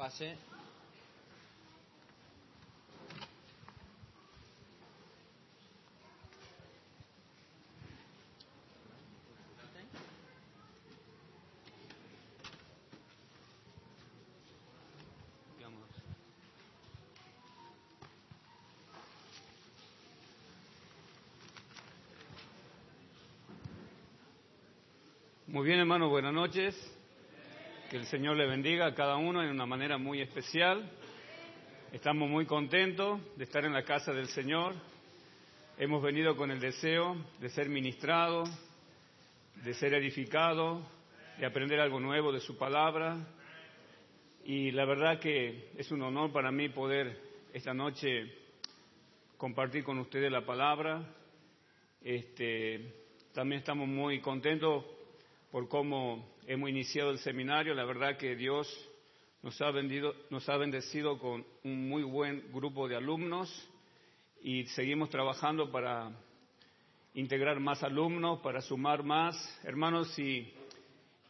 Pase. Muy bien, hermano, buenas noches. Que el Señor le bendiga a cada uno de una manera muy especial. Estamos muy contentos de estar en la casa del Señor. Hemos venido con el deseo de ser ministrados, de ser edificados, de aprender algo nuevo de su palabra. Y la verdad que es un honor para mí poder esta noche compartir con ustedes la palabra. Este, también estamos muy contentos por cómo hemos iniciado el seminario. La verdad que Dios nos ha, bendecido con un muy buen grupo de alumnos y seguimos trabajando para integrar más alumnos, para sumar más. Hermanos, si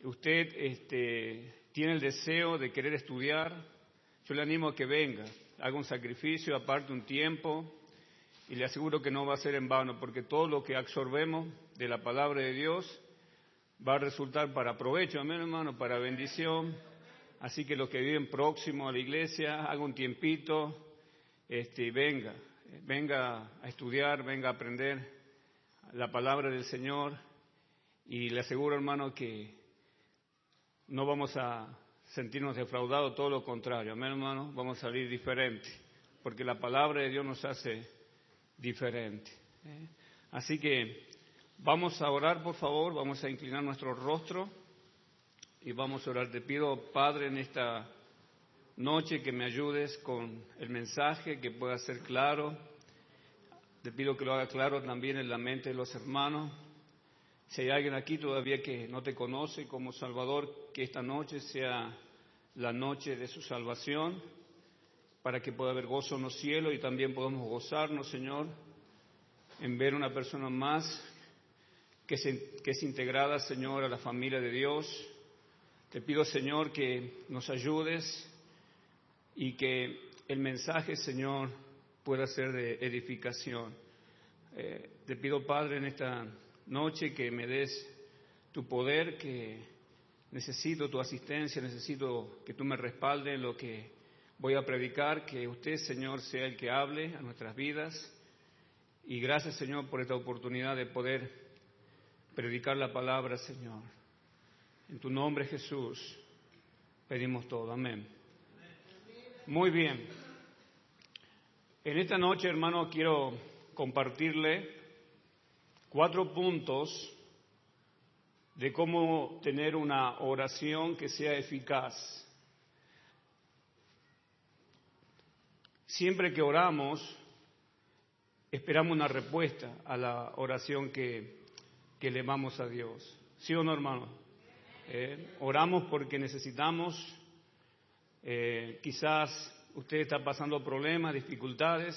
usted este, tiene el deseo de querer estudiar, yo le animo a que venga, haga un sacrificio, aparte un tiempo, y le aseguro que no va a ser en vano, porque todo lo que absorbemos de la palabra de Dios va a resultar para provecho, amén hermano, para bendición. Así que los que viven próximo a la iglesia, haga un tiempito, este, venga, venga a estudiar, venga a aprender la palabra del Señor. Y le aseguro, hermano, que no vamos a sentirnos defraudados, todo lo contrario, amén hermano, vamos a salir diferentes, porque la palabra de Dios nos hace diferente. ¿eh? Así que Vamos a orar, por favor, vamos a inclinar nuestro rostro y vamos a orar. Te pido, Padre, en esta noche que me ayudes con el mensaje, que pueda ser claro. Te pido que lo haga claro también en la mente de los hermanos. Si hay alguien aquí todavía que no te conoce como Salvador, que esta noche sea la noche de su salvación, para que pueda haber gozo en los cielos y también podamos gozarnos, Señor, en ver una persona más que, es integrada, Señor, a la familia de Dios. Te pido, Señor, que nos ayudes y que el mensaje, Señor, pueda ser de edificación. Eh, te pido, Padre, en esta noche que me des tu poder, que necesito tu asistencia, necesito que tú me respaldes en lo que voy a predicar, que usted, Señor, sea el que hable a nuestras vidas. Y gracias, Señor, por esta oportunidad de poder predicar la palabra, Señor. En tu nombre, Jesús, pedimos todo. Amén. Muy bien. En esta noche, hermano, quiero compartirle cuatro puntos de cómo tener una oración que sea eficaz. Siempre que oramos, esperamos una respuesta a la oración que que le vamos a Dios. ¿Sí o no, hermano? Eh, oramos porque necesitamos, eh, quizás usted está pasando problemas, dificultades,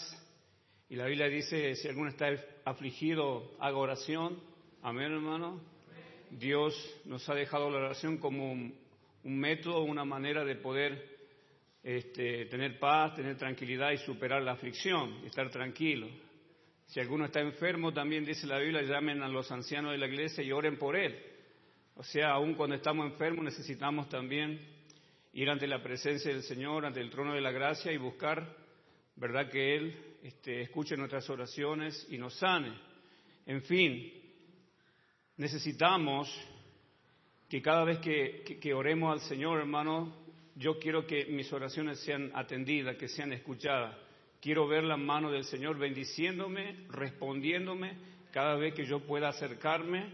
y la Biblia dice, si alguno está afligido, haga oración. Amén, hermano. Dios nos ha dejado la oración como un, método, una manera de poder este, tener paz, tener tranquilidad y superar la aflicción, estar tranquilo. Si alguno está enfermo, también dice la Biblia, llamen a los ancianos de la iglesia y oren por él. O sea, aún cuando estamos enfermos necesitamos también ir ante la presencia del Señor, ante el trono de la gracia y buscar, ¿verdad?, que Él este, escuche nuestras oraciones y nos sane. En fin, necesitamos que cada vez que, que oremos al Señor, hermano, yo quiero que mis oraciones sean atendidas, que sean escuchadas. Quiero ver la mano del Señor bendiciéndome, respondiéndome cada vez que yo pueda acercarme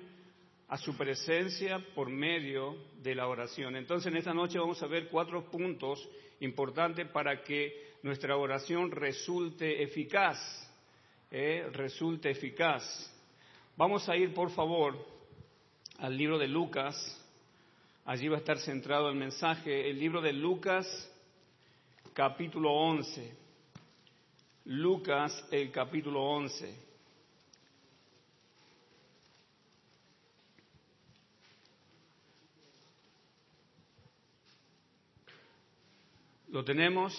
a su presencia por medio de la oración. Entonces en esta noche vamos a ver cuatro puntos importantes para que nuestra oración resulte eficaz. ¿eh? resulte eficaz. Vamos a ir, por favor, al libro de Lucas. Allí va a estar centrado el mensaje. El libro de Lucas, capítulo 11. Lucas el capítulo 11. ¿Lo tenemos?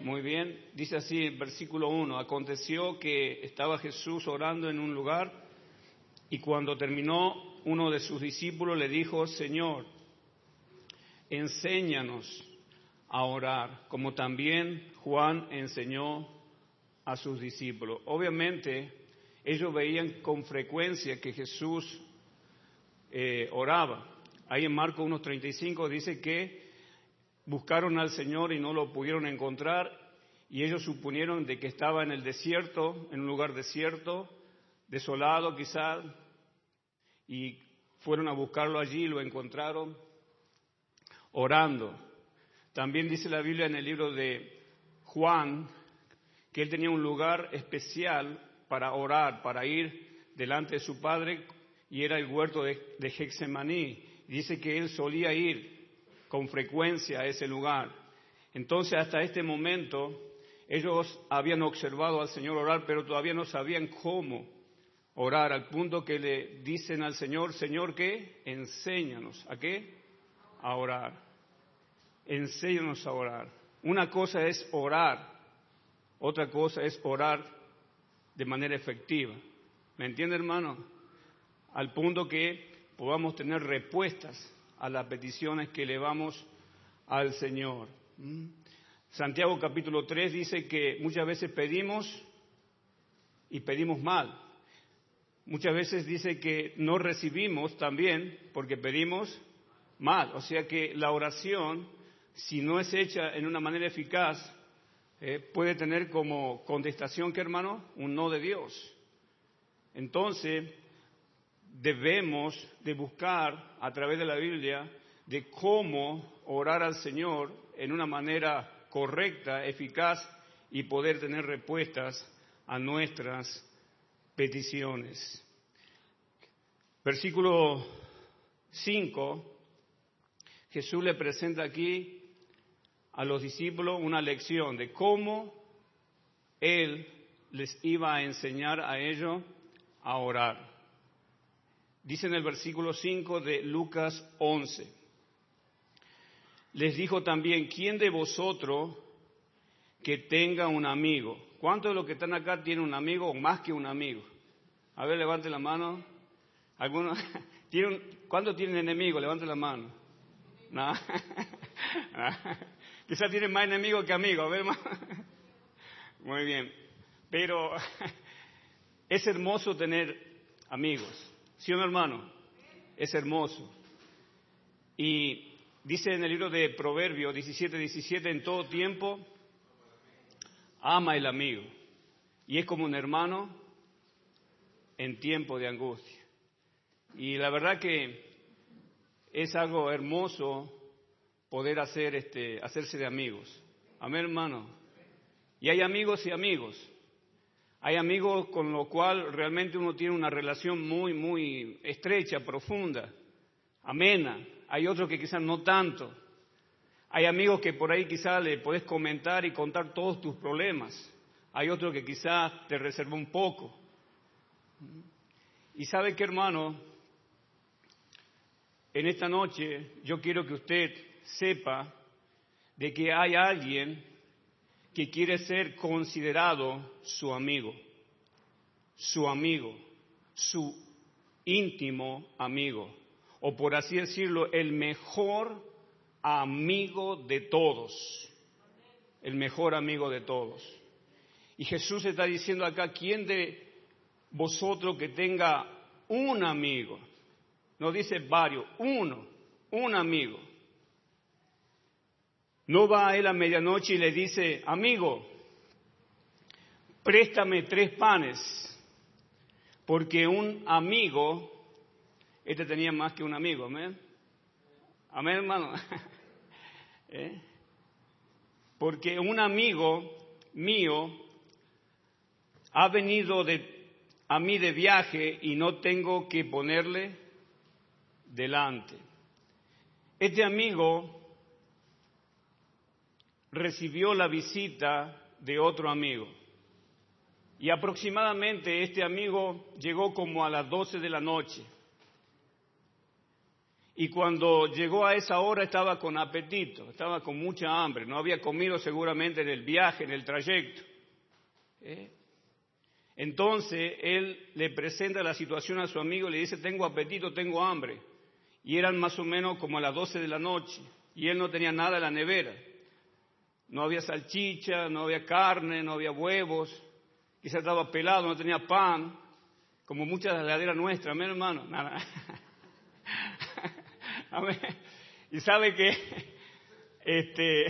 Muy bien. Dice así en versículo 1, aconteció que estaba Jesús orando en un lugar y cuando terminó uno de sus discípulos le dijo, Señor, enséñanos a orar, como también Juan enseñó a sus discípulos. Obviamente, ellos veían con frecuencia que Jesús eh, oraba. Ahí en Marcos 1.35 dice que buscaron al Señor y no lo pudieron encontrar y ellos suponieron de que estaba en el desierto, en un lugar desierto, desolado quizás, y fueron a buscarlo allí y lo encontraron orando. También dice la Biblia en el libro de Juan que él tenía un lugar especial para orar, para ir delante de su padre, y era el huerto de, de Dice que él solía ir con frecuencia a ese lugar. Entonces, hasta este momento, ellos habían observado al Señor orar, pero todavía no sabían cómo orar, al punto que le dicen al Señor, Señor, ¿qué? Enséñanos. ¿A qué? A orar. Enséñanos a orar. Una cosa es orar, otra cosa es orar de manera efectiva. ¿Me entiende, hermano? Al punto que podamos tener respuestas a las peticiones que elevamos al Señor. ¿Mm? Santiago capítulo 3 dice que muchas veces pedimos y pedimos mal. Muchas veces dice que no recibimos también porque pedimos mal. O sea que la oración, si no es hecha en una manera eficaz, eh, puede tener como contestación, ¿qué hermano? Un no de Dios. Entonces, debemos de buscar a través de la Biblia de cómo orar al Señor en una manera correcta, eficaz y poder tener respuestas a nuestras peticiones. Versículo 5, Jesús le presenta aquí a los discípulos una lección de cómo Él les iba a enseñar a ellos a orar. Dice en el versículo 5 de Lucas 11, les dijo también, ¿quién de vosotros que tenga un amigo? ¿Cuántos de los que están acá tienen un amigo o más que un amigo? A ver, levante la mano. ¿Algunos? ¿Tienen, ¿Cuántos tienen enemigos? Levante la mano. No. Quizás tienen más enemigos que amigos. A ver, Muy bien. Pero es hermoso tener amigos. ¿Sí o no, hermano? Es hermoso. Y dice en el libro de Proverbios 17, 17, en todo tiempo, ama el amigo. Y es como un hermano en tiempo de angustia. Y la verdad que es algo hermoso poder hacer este, hacerse de amigos. Amén, hermano. Y hay amigos y amigos. Hay amigos con los cuales realmente uno tiene una relación muy, muy estrecha, profunda, amena. Hay otros que quizás no tanto. Hay amigos que por ahí quizás le puedes comentar y contar todos tus problemas. Hay otros que quizás te reserva un poco. Y sabe qué, hermano, en esta noche yo quiero que usted sepa de que hay alguien que quiere ser considerado su amigo, su amigo, su íntimo amigo, o por así decirlo, el mejor amigo de todos, el mejor amigo de todos. Y Jesús está diciendo acá, ¿quién de vosotros que tenga un amigo? No dice varios, uno, un amigo no va a él a medianoche y le dice, amigo, préstame tres panes, porque un amigo, este tenía más que un amigo, amén. Amén, hermano. ¿Eh? Porque un amigo mío ha venido a mí de viaje y no tengo que ponerle delante. Este amigo recibió la visita de otro amigo. Y aproximadamente este amigo llegó como a las 12 de la noche. Y cuando llegó a esa hora estaba con apetito, estaba con mucha hambre, no había comido seguramente en el viaje, en el trayecto. ¿Eh? Entonces él le presenta la situación a su amigo y le dice, tengo apetito, tengo hambre. Y eran más o menos como a las 12 de la noche y él no tenía nada en la nevera. No había salchicha, no había carne, no había huevos, quizás estaba pelado, no tenía pan, como muchas de las laderas nuestras, amén hermano, nada. Y sabe que este,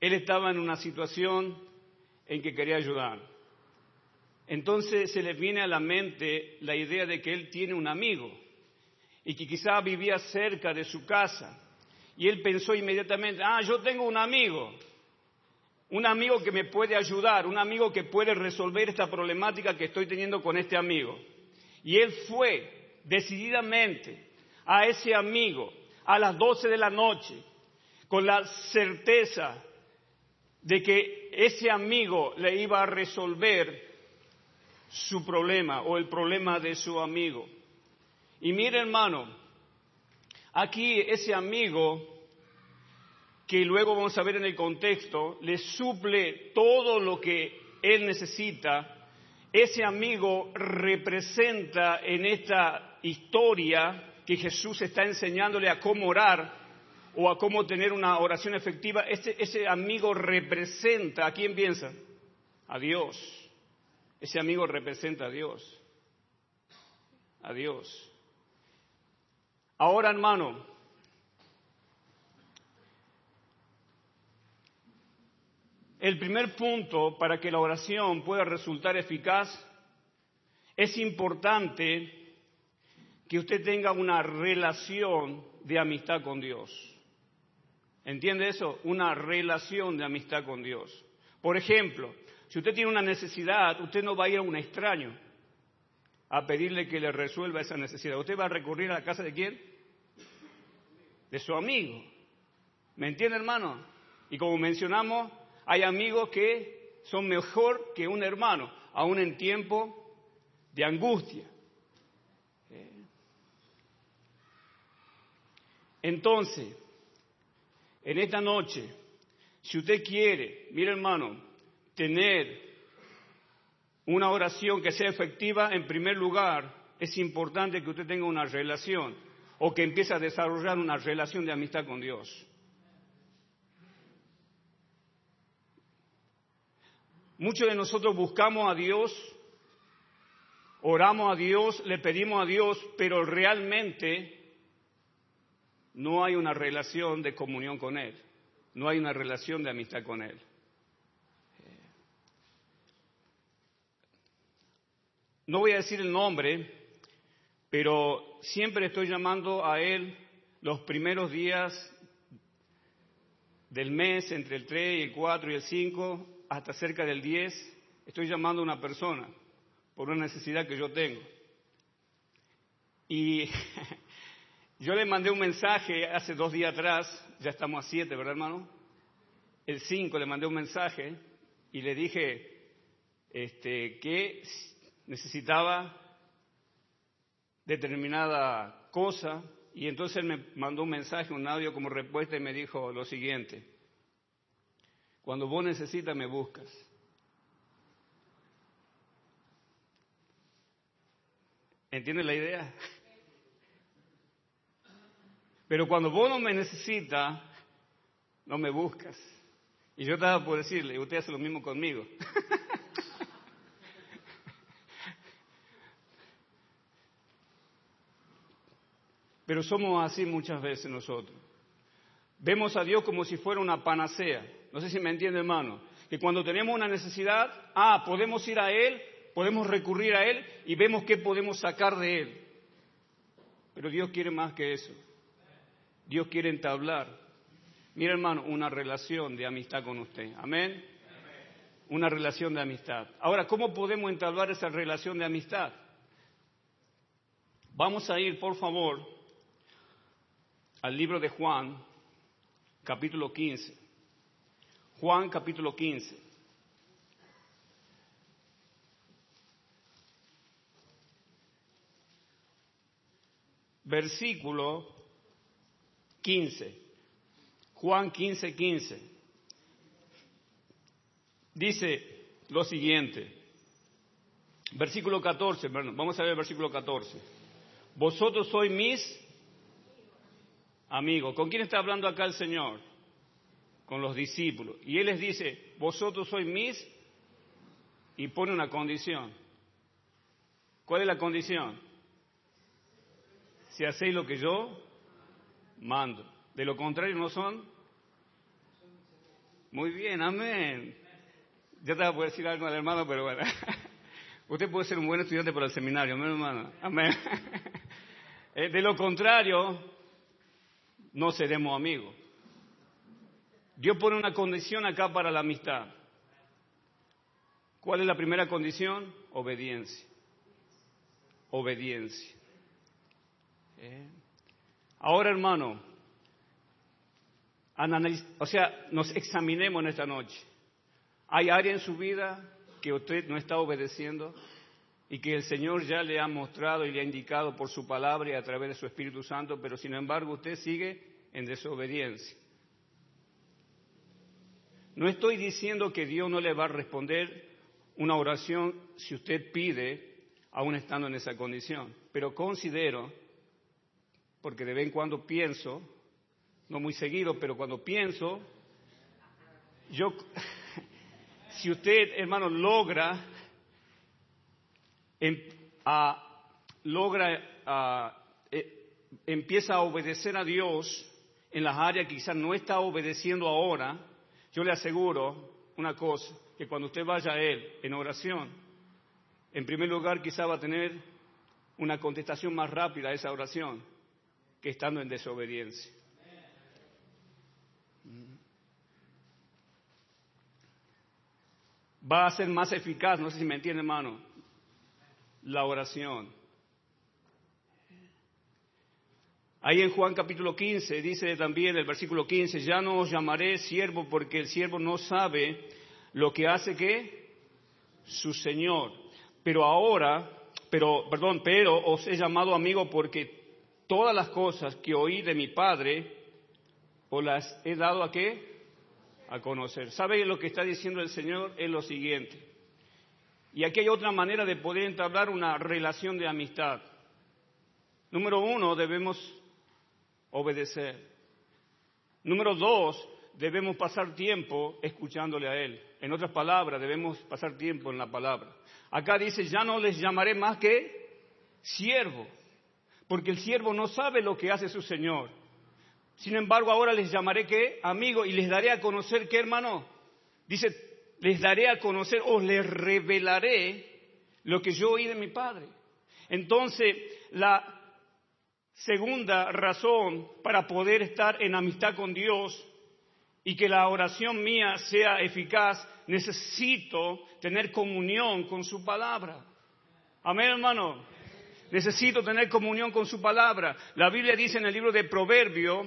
él estaba en una situación en que quería ayudar. Entonces se le viene a la mente la idea de que él tiene un amigo y que quizá vivía cerca de su casa. Y él pensó inmediatamente, ah, yo tengo un amigo, un amigo que me puede ayudar, un amigo que puede resolver esta problemática que estoy teniendo con este amigo. Y él fue decididamente a ese amigo a las doce de la noche con la certeza de que ese amigo le iba a resolver su problema o el problema de su amigo. Y mire hermano, aquí ese amigo que luego vamos a ver en el contexto, le suple todo lo que él necesita, ese amigo representa en esta historia que Jesús está enseñándole a cómo orar o a cómo tener una oración efectiva, ese, ese amigo representa, ¿a quién piensa? A Dios. Ese amigo representa a Dios. A Dios. Ahora, hermano, el primer punto para que la oración pueda resultar eficaz es importante que usted tenga una relación de amistad con Dios. ¿Entiende eso? Una relación de amistad con Dios. Por ejemplo, si usted tiene una necesidad, usted no va a ir a un extraño a pedirle que le resuelva esa necesidad. Usted va a recurrir a la casa de quién? De su amigo. ¿Me entiende, hermano? Y como mencionamos, hay amigos que son mejor que un hermano, aún en tiempo de angustia. Entonces, en esta noche, si usted quiere, mire hermano, tener una oración que sea efectiva, en primer lugar, es importante que usted tenga una relación o que empiece a desarrollar una relación de amistad con Dios. Muchos de nosotros buscamos a Dios, oramos a Dios, le pedimos a Dios, pero realmente no hay una relación de comunión con Él, no hay una relación de amistad con Él. No voy a decir el nombre, pero siempre estoy llamando a él los primeros días del mes, entre el 3 y el 4 y el 5, hasta cerca del 10, estoy llamando a una persona por una necesidad que yo tengo. Y yo le mandé un mensaje hace dos días atrás, ya estamos a 7, ¿verdad hermano? El 5 le mandé un mensaje y le dije este, que necesitaba determinada cosa y entonces él me mandó un mensaje, un audio como respuesta y me dijo lo siguiente, cuando vos necesitas me buscas. ¿Entiendes la idea? Pero cuando vos no me necesitas, no me buscas. Y yo estaba por decirle, usted hace lo mismo conmigo. Pero somos así muchas veces nosotros. Vemos a Dios como si fuera una panacea. No sé si me entiende, hermano. Que cuando tenemos una necesidad, ah, podemos ir a Él, podemos recurrir a Él y vemos qué podemos sacar de Él. Pero Dios quiere más que eso. Dios quiere entablar. Mira, hermano, una relación de amistad con usted. Amén. Una relación de amistad. Ahora, ¿cómo podemos entablar esa relación de amistad? Vamos a ir, por favor, al libro de Juan, capítulo 15. Juan, capítulo 15. versículo 15. Juan 15, 15. Dice lo siguiente. Versículo 14, vamos a ver el versículo 14. Vosotros sois mis amigos. ¿Con quién está hablando acá el Señor? Con los discípulos. Y Él les dice, vosotros sois mis y pone una condición. ¿Cuál es la condición? Si hacéis lo que yo mando. De lo contrario no son. Muy bien, amén. Ya te voy a decir algo al hermano, pero bueno. Usted puede ser un buen estudiante para el seminario, amén, hermano. Amén. Eh, de lo contrario, no seremos amigos. Dios pone una condición acá para la amistad. ¿Cuál es la primera condición? Obediencia. Obediencia. Eh. Ahora, hermano, o sea, nos examinemos en esta noche. ¿Hay área en su vida que usted no está obedeciendo y que el Señor ya le ha mostrado y le ha indicado por su palabra y a través de su Espíritu Santo, pero sin embargo usted sigue en desobediencia? No estoy diciendo que Dios no le va a responder una oración si usted pide, aún estando en esa condición. Pero considero, porque de vez en cuando pienso, no muy seguido, pero cuando pienso, yo, si usted, hermano, logra, em, logra, eh, empieza a obedecer a Dios en las áreas que quizás no está obedeciendo ahora, yo le aseguro una cosa, que cuando usted vaya a Él en oración, en primer lugar quizá va a tener una contestación más rápida a esa oración que estando en desobediencia. Va a ser más eficaz, no sé si me entiende hermano, la oración. Ahí en Juan capítulo 15 dice también el versículo 15, ya no os llamaré siervo porque el siervo no sabe lo que hace que su Señor. Pero ahora, pero, perdón, pero os he llamado amigo porque todas las cosas que oí de mi Padre, os las he dado a qué? A conocer. ¿Sabe lo que está diciendo el Señor? Es lo siguiente. Y aquí hay otra manera de poder entablar una relación de amistad. Número uno, debemos obedecer. Número dos, debemos pasar tiempo escuchándole a Él. En otras palabras, debemos pasar tiempo en la palabra. Acá dice, ya no les llamaré más que siervo, porque el siervo no sabe lo que hace su Señor. Sin embargo, ahora les llamaré que amigo y les daré a conocer qué hermano. Dice, les daré a conocer o les revelaré lo que yo oí de mi Padre. Entonces, la segunda razón para poder estar en amistad con Dios y que la oración mía sea eficaz, necesito tener comunión con su palabra. Amén, hermano. Necesito tener comunión con su palabra. La Biblia dice en el libro de Proverbio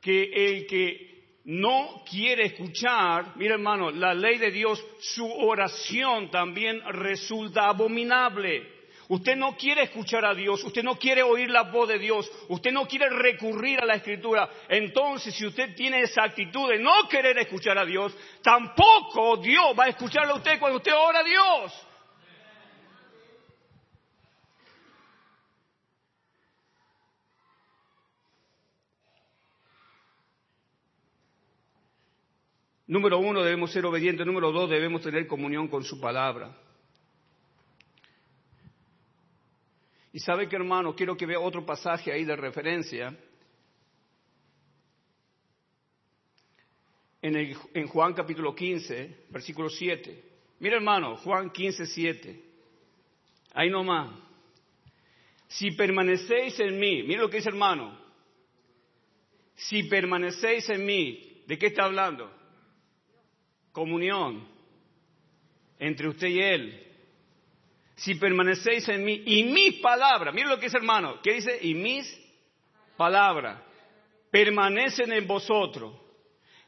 que el que no quiere escuchar, mira hermano, la ley de Dios, su oración también resulta abominable. Usted no quiere escuchar a Dios, usted no quiere oír la voz de Dios, usted no quiere recurrir a la escritura. Entonces, si usted tiene esa actitud de no querer escuchar a Dios, tampoco Dios va a escucharle a usted cuando usted ora a Dios. Número uno, debemos ser obedientes. Número dos, debemos tener comunión con su palabra. Y sabe que hermano, quiero que vea otro pasaje ahí de referencia. En, en Juan capítulo 15, versículo 7. Mira hermano, Juan 15, 7. Ahí nomás. Si permanecéis en mí, mira lo que dice hermano. Si permanecéis en mí, ¿de qué está hablando? Comunión entre usted y Él si permanecéis en mí y mis palabras, miren lo que dice hermano, ¿qué dice? Y mis palabras permanecen en vosotros.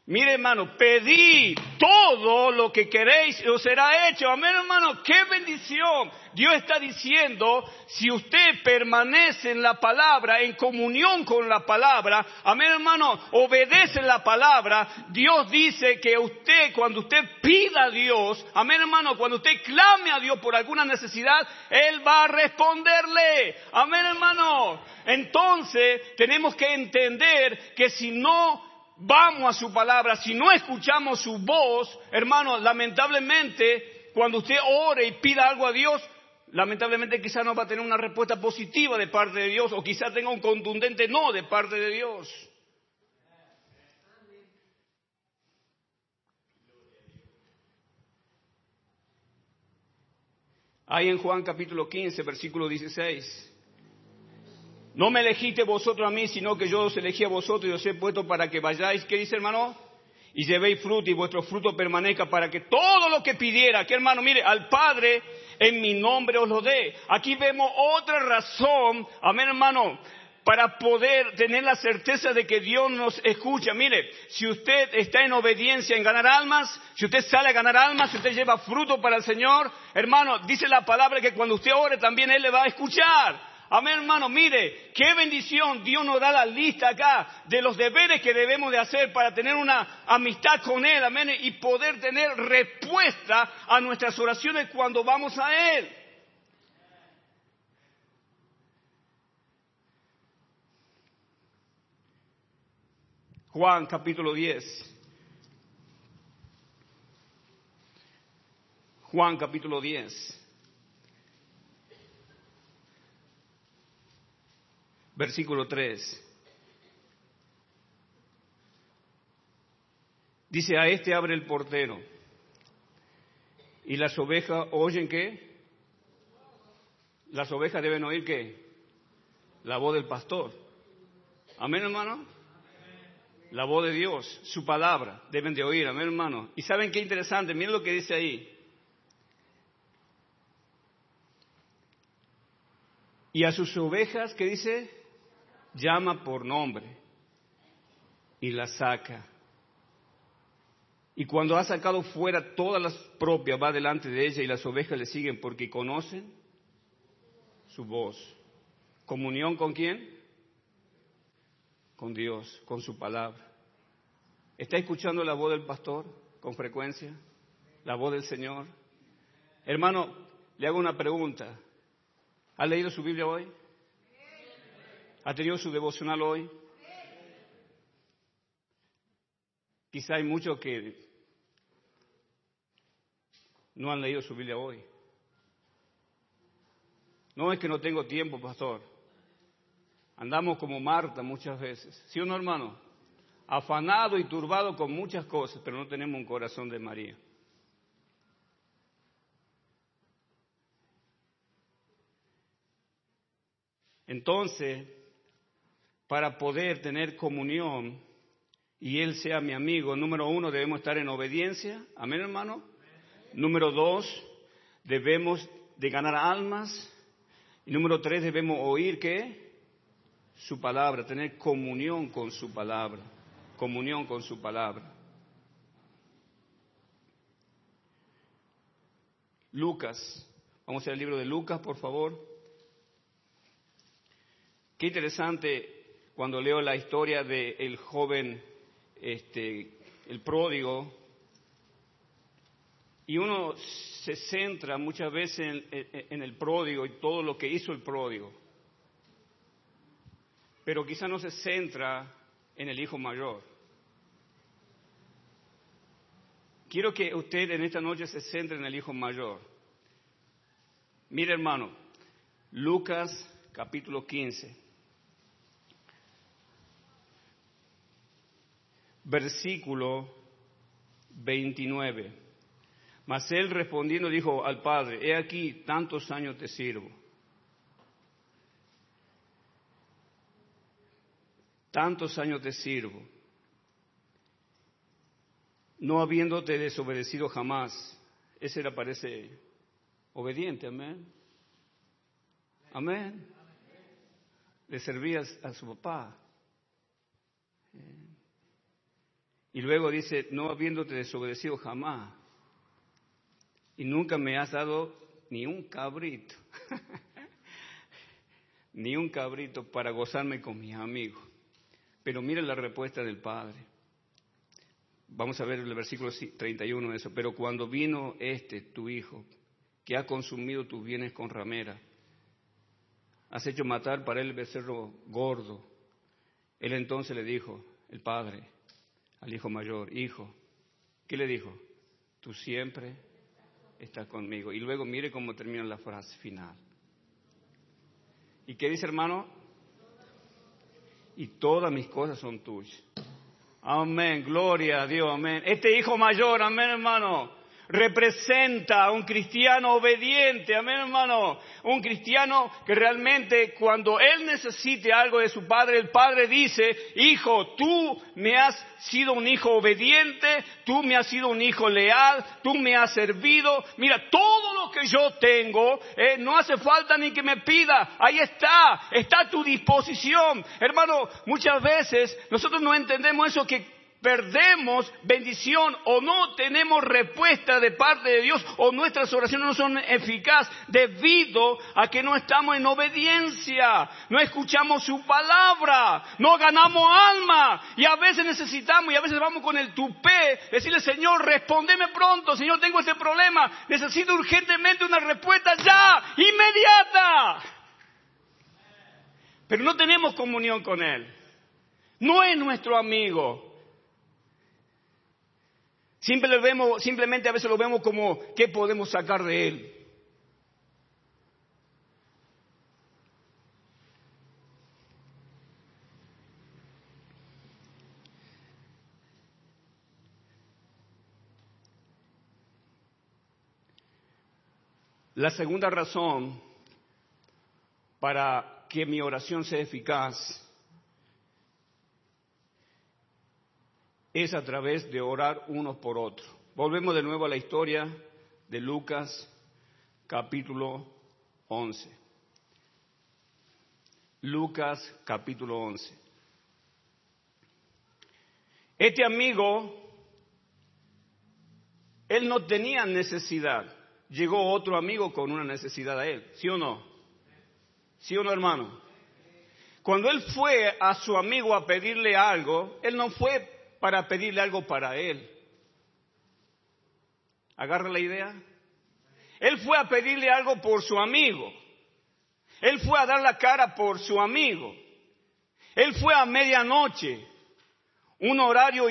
Mire hermano, pedid todo lo que queréis os será hecho. Amén, hermano, qué bendición. Dios está diciendo, si usted permanece en la palabra, en comunión con la palabra, amén, hermano, obedece la palabra, Dios dice que usted, cuando usted pida a Dios, amén, hermano, cuando usted clame a Dios por alguna necesidad, Él va a responderle. Amén, hermano. Entonces, tenemos que entender que si no vamos a su palabra, si no escuchamos su voz, hermano, lamentablemente, cuando usted ore y pida algo a Dios, lamentablemente quizás no va a tener una respuesta positiva de parte de Dios o quizás tenga un contundente no de parte de Dios. Ahí en Juan capítulo 15, versículo 16. No me elegiste vosotros a mí, sino que yo os elegí a vosotros y os he puesto para que vayáis. ¿Qué dice hermano? Y llevéis fruto y vuestro fruto permanezca para que todo lo que pidiera, que hermano, mire, al Padre en mi nombre os lo dé. Aquí vemos otra razón, amén hermano, para poder tener la certeza de que Dios nos escucha. Mire, si usted está en obediencia en ganar almas, si usted sale a ganar almas, si usted lleva fruto para el Señor, hermano, dice la palabra que cuando usted ore también Él le va a escuchar. Amén, hermano. Mire, qué bendición. Dios nos da la lista acá de los deberes que debemos de hacer para tener una amistad con Él. Amén. Y poder tener respuesta a nuestras oraciones cuando vamos a Él. Juan capítulo 10. Juan capítulo 10. Versículo 3. Dice, a este abre el portero. ¿Y las ovejas oyen qué? Las ovejas deben oír qué? La voz del pastor. Amén, hermano. La voz de Dios, su palabra, deben de oír, amén, hermano. Y saben qué interesante, miren lo que dice ahí. Y a sus ovejas, ¿qué dice? Llama por nombre y la saca. Y cuando ha sacado fuera todas las propias, va delante de ella y las ovejas le siguen porque conocen su voz. ¿Comunión con quién? Con Dios, con su palabra. ¿Está escuchando la voz del pastor con frecuencia? ¿La voz del Señor? Hermano, le hago una pregunta. ¿Ha leído su Biblia hoy? ¿Ha tenido su devocional hoy? Quizá hay muchos que no han leído su Biblia hoy. No es que no tengo tiempo, pastor. Andamos como Marta muchas veces. ¿Sí o no, hermano? Afanado y turbado con muchas cosas, pero no tenemos un corazón de María. Entonces, para poder tener comunión y Él sea mi amigo, número uno, debemos estar en obediencia. Amén, hermano. Número dos, debemos de ganar almas. Y número tres, debemos oír qué? Su palabra, tener comunión con su palabra. Comunión con su palabra. Lucas. Vamos al libro de Lucas, por favor. Qué interesante cuando leo la historia del joven, este, el pródigo, y uno se centra muchas veces en, el pródigo y todo lo que hizo el pródigo, pero quizá no se centra en el hijo mayor. Quiero que usted en esta noche se centre en el hijo mayor. Mire hermano, Lucas capítulo 15. Versículo 29. Mas él respondiendo dijo al padre, he aquí, tantos años te sirvo. Tantos años te sirvo, no habiéndote desobedecido jamás. Ese era, parece, obediente, amén. Amén. Le servías a su papá. Y luego dice, no habiéndote desobedecido jamás. Y nunca me has dado ni un cabrito. ni un cabrito para gozarme con mis amigos. Pero mira la respuesta del Padre. Vamos a ver el versículo 31 de eso. Pero cuando vino este, tu hijo, que ha consumido tus bienes con ramera, has hecho matar para él el becerro gordo. Él entonces le dijo, el padre, al hijo mayor, hijo, ¿qué le dijo? Tú siempre estás conmigo. Y luego mire cómo termina la frase final. ¿Y qué dice hermano? Y todas mis cosas son tuyas. Amén, gloria a Dios, amén. Este hijo mayor, amén hermano, representa a un cristiano obediente, amén hermano, un cristiano que realmente cuando él necesite algo de su padre, el padre dice, hijo, tú me has sido un hijo obediente, tú me has sido un hijo leal, tú me has servido, mira, todo lo que yo tengo, eh, no hace falta ni que me pida, ahí está, está a tu disposición. Hermano, muchas veces nosotros no entendemos eso que perdemos bendición o no tenemos respuesta de parte de Dios o nuestras oraciones no son eficaces debido a que no estamos en obediencia, no escuchamos su palabra, no ganamos alma y a veces necesitamos y a veces vamos con el tupé, decirle Señor, respondeme pronto, Señor, tengo este problema, necesito urgentemente una respuesta ya, inmediata. Pero no tenemos comunión con Él. No es nuestro amigo. Simplemente a veces lo vemos como qué podemos sacar de él. La segunda razón para que mi oración sea eficaz es a través de orar unos por otros. Volvemos de nuevo a la historia de Lucas capítulo 11. Lucas capítulo 11. Este amigo, él no tenía necesidad. Llegó otro amigo con una necesidad a él, ¿sí o no? ¿Sí o no, hermano? Cuando él fue a su amigo a pedirle algo, él no fue para pedirle algo para él. ¿Agarra la idea? Él fue a pedirle algo por su amigo. Él fue a dar la cara por su amigo. Él fue a medianoche, un horario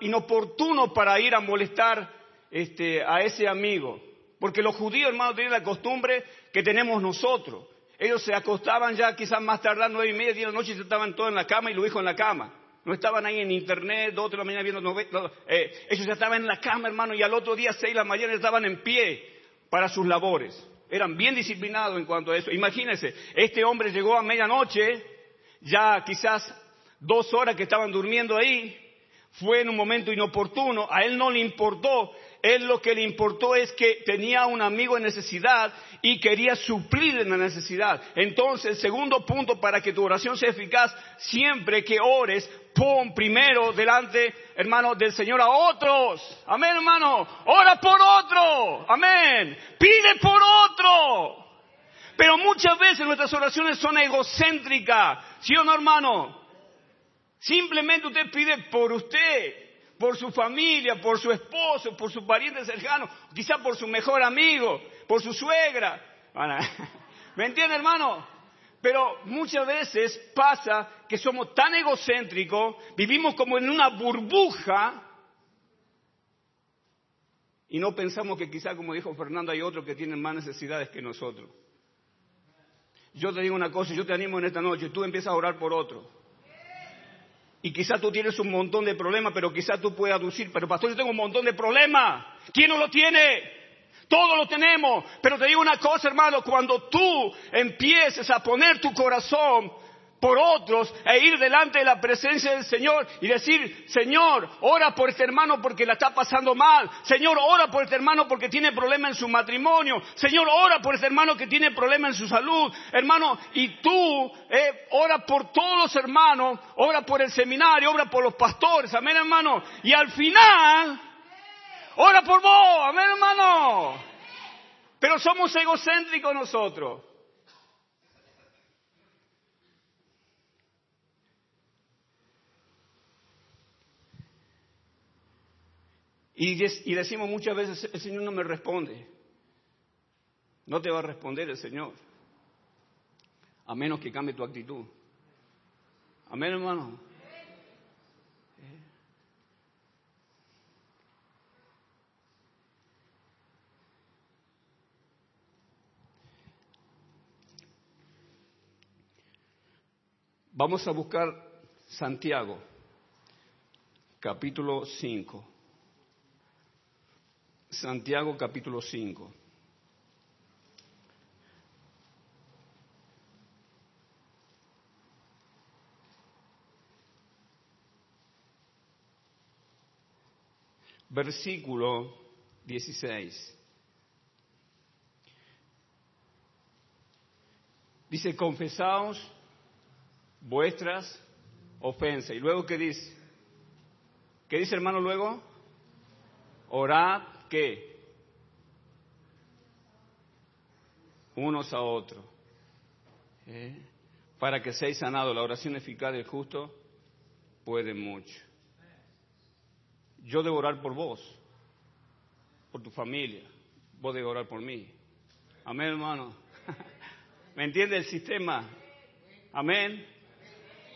inoportuno para ir a molestar este, a ese amigo. Porque los judíos, hermanos, tienen la costumbre que tenemos nosotros. Ellos se acostaban ya quizás más tarde, nueve y media, de la noche, y estaban todos en la cama y lo dijo en la cama no estaban ahí en internet, dos de la mañana viendo novelas, eh, ellos ya estaban en la cama, hermano, y al otro día, seis de la mañana, estaban en pie para sus labores. Eran bien disciplinados en cuanto a eso. Imagínense, este hombre llegó a medianoche, ya quizás dos horas que estaban durmiendo ahí, fue en un momento inoportuno, a él no le importó, él lo que le importó es que tenía un amigo en necesidad y quería suplir en la necesidad. Entonces, el segundo punto para que tu oración sea eficaz, siempre que ores, pon primero delante, hermano, del Señor a otros. Amén, hermano. Ora por otro. Amén. Pide por otro. Pero muchas veces nuestras oraciones son egocéntricas. ¿Sí o no, hermano? Simplemente usted pide por usted por su familia, por su esposo, por su pariente cercano, quizá por su mejor amigo, por su suegra. ¿Me entiende, hermano? Pero muchas veces pasa que somos tan egocéntricos, vivimos como en una burbuja y no pensamos que quizá, como dijo Fernando, hay otros que tienen más necesidades que nosotros. Yo te digo una cosa, yo te animo en esta noche, tú empiezas a orar por otro. Y quizás tú tienes un montón de problemas, pero quizás tú puedas aducir, pero pastor, yo tengo un montón de problemas. ¿Quién no lo tiene? Todos lo tenemos. Pero te digo una cosa, hermano, cuando tú empieces a poner tu corazón por otros e ir delante de la presencia del Señor y decir, Señor, ora por este hermano porque la está pasando mal. Señor, ora por este hermano porque tiene problema en su matrimonio. Señor, ora por este hermano que tiene problema en su salud. Hermano, y tú eh, ora por todos los hermanos, ora por el seminario, ora por los pastores. Amén, hermano. Y al final, ora por vos. Amén, hermano. Pero somos egocéntricos nosotros. Y, decimos muchas veces, el Señor no me responde. No te va a responder el Señor. A menos que cambie tu actitud. Amén, hermano. Vamos a buscar Santiago, capítulo 5. Santiago capítulo 5. Versículo 16. Dice, confesaos vuestras ofensas. ¿Y luego qué dice? ¿Qué dice hermano luego? Orad qué? Unos a otros. ¿Eh? Para que seáis sanados. La oración eficaz del justo puede mucho. Yo debo orar por vos, por tu familia. Vos debes orar por mí. Amén, hermano. ¿Me entiende el sistema? Amén.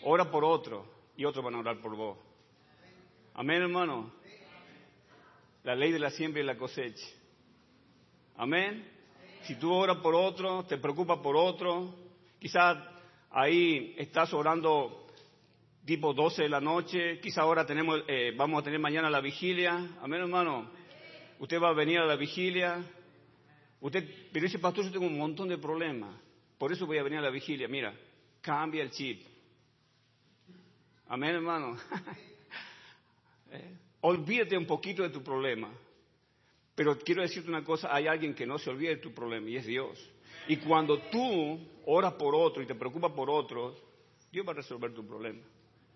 Ora por otro y otros van a orar por vos. Amén, hermano la ley de la siembra y la cosecha. Amén. Si tú oras por otro, te preocupas por otro, quizás ahí estás orando tipo 12 de la noche, quizás ahora tenemos, eh, vamos a tener mañana la vigilia. Amén, hermano. Usted va a venir a la vigilia. Usted, pero dice, pastor, yo tengo un montón de problemas. Por eso voy a venir a la vigilia. Mira, cambia el chip. Amén, hermano. Olvídate un poquito de tu problema. Pero quiero decirte una cosa, hay alguien que no se olvida de tu problema y es Dios. Y cuando tú oras por otro y te preocupas por otros, Dios va a resolver tu problema.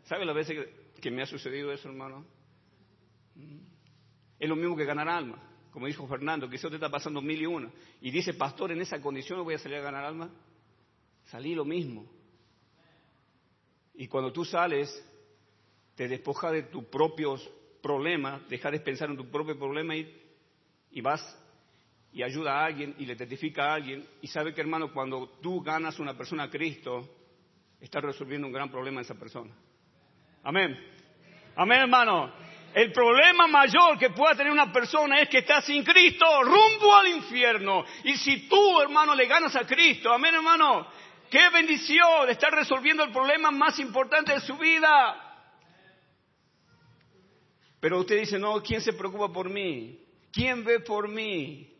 ¿Sabes las veces que, me ha sucedido eso, hermano? Mm. Es lo mismo que ganar alma. Como dijo Fernando, que eso te está pasando mil y una. Y dice, pastor, en esa condición no voy a salir a ganar alma. Salí lo mismo. Y cuando tú sales, te despojas de tus propios problema, deja de pensar en tu propio problema y, y vas y ayuda a alguien y le testifica a alguien y sabe que hermano, cuando tú ganas una persona a Cristo, estás resolviendo un gran problema a esa persona. Amén. Amén, hermano. El problema mayor que pueda tener una persona es que está sin Cristo, rumbo al infierno. Y si tú, hermano, le ganas a Cristo, amén, hermano, qué bendición de estar resolviendo el problema más importante de su vida. Pero usted dice, no, ¿quién se preocupa por mí? ¿Quién ve por mí?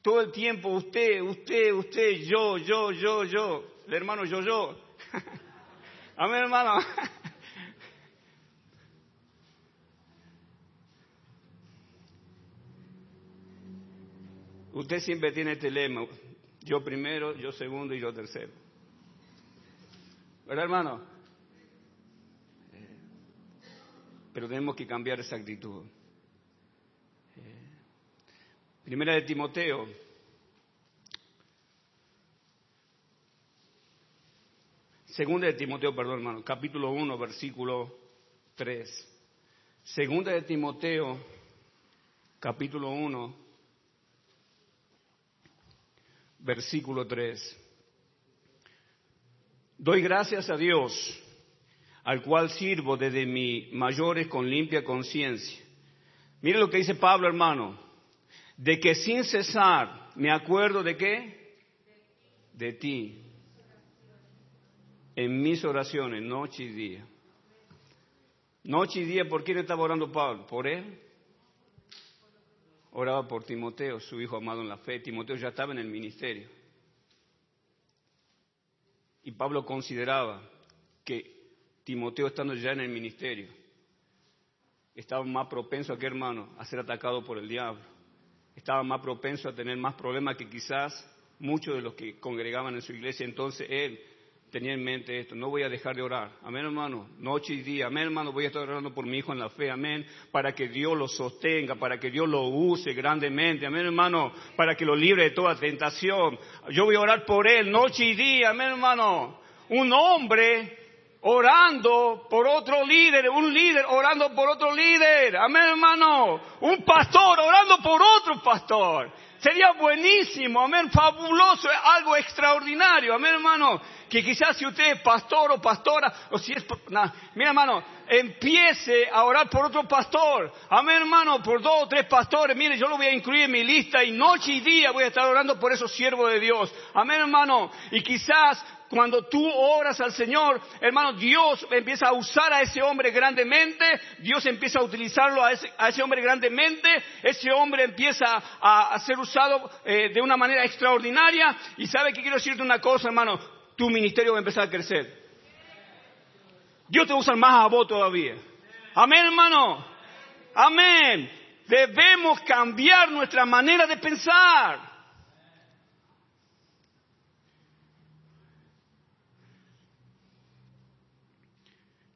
Todo el tiempo usted, usted, usted, yo, yo, yo, yo. El hermano yo, yo. Amén, hermano. Usted siempre tiene este lema, yo primero, yo segundo y yo tercero. ¿Verdad, hermano? Pero tenemos que cambiar esa actitud. Primera de Timoteo. Segunda de Timoteo, perdón hermano, capítulo 1, versículo 3. Segunda de Timoteo, capítulo 1, versículo 3. Doy gracias a Dios al cual sirvo desde mi mayores con limpia conciencia. Mire lo que dice Pablo, hermano, de que sin cesar me acuerdo de qué? De ti. En mis oraciones, noche y día. Noche y día, ¿por quién estaba orando Pablo? ¿Por él? Oraba por Timoteo, su hijo amado en la fe. Timoteo ya estaba en el ministerio. Y Pablo consideraba que Timoteo estando ya en el ministerio, estaba más propenso a que hermano, a ser atacado por el diablo. Estaba más propenso a tener más problemas que quizás muchos de los que congregaban en su iglesia. Entonces él tenía en mente esto, no voy a dejar de orar. Amén, hermano, noche y día. Amén, hermano, voy a estar orando por mi hijo en la fe. Amén, para que Dios lo sostenga, para que Dios lo use grandemente. Amén, hermano, para que lo libre de toda tentación. Yo voy a orar por él noche y día. Amén, hermano. Un hombre orando por otro líder, un líder orando por otro líder, amén hermano, un pastor orando por otro pastor. Sería buenísimo, amén, fabuloso, algo extraordinario, amén hermano, que quizás si usted es pastor o pastora, o si es, mira hermano, empiece a orar por otro pastor, amén hermano, por dos o tres pastores, mire, yo lo voy a incluir en mi lista y noche y día voy a estar orando por esos siervos de Dios, amén hermano, y quizás cuando tú oras al Señor, hermano, Dios empieza a usar a ese hombre grandemente, Dios empieza a utilizarlo a ese, hombre grandemente, ese hombre empieza a, ser usado eh, de una manera extraordinaria. Y sabe que quiero decirte una cosa, hermano, tu ministerio va a empezar a crecer. Dios te usa más a vos todavía. Amén, hermano. Amén. Debemos cambiar nuestra manera de pensar.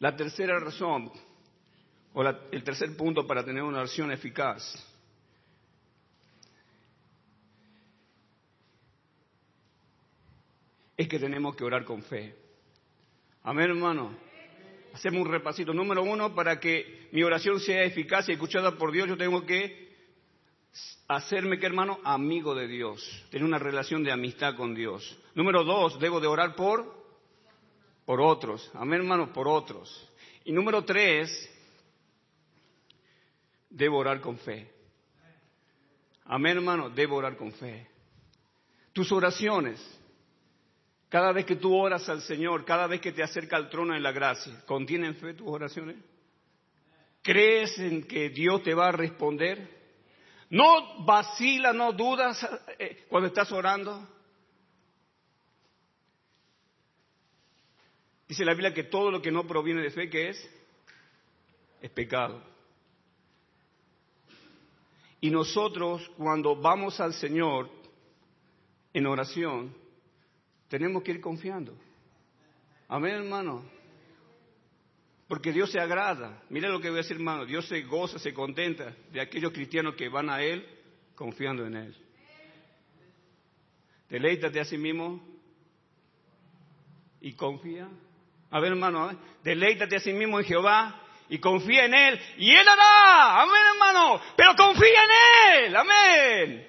La tercera razón, o el tercer punto para tener una oración eficaz, es que tenemos que orar con fe. Amén, hermano. Hacemos un repasito. Número uno, para que mi oración sea eficaz y escuchada por Dios, yo tengo que hacerme, que hermano, amigo de Dios, tener una relación de amistad con Dios. Número dos, debo de orar por por otros. Amén, hermano, por otros. Y número tres, debo orar con fe. Amén, hermano, debo orar con fe. Tus oraciones, cada vez que tú oras al Señor, cada vez que te acerca al trono de la gracia, ¿contienen fe tus oraciones? ¿Crees en que Dios te va a responder? ¿No vacila, no dudas eh, cuando estás orando? Dice la Biblia que todo lo que no proviene de fe, ¿qué es? Es pecado. Y nosotros cuando vamos al Señor en oración, tenemos que ir confiando. Amén, hermano. Porque Dios se agrada. Mira lo que voy a decir, hermano. Dios se goza, se contenta de aquellos cristianos que van a Él confiando en Él. Deleítate a sí mismo y confía a ver, hermano, ¿eh? deleítate a sí mismo en Jehová y confía en Él y Él hará. Amén, hermano. Pero confía en Él. Amén.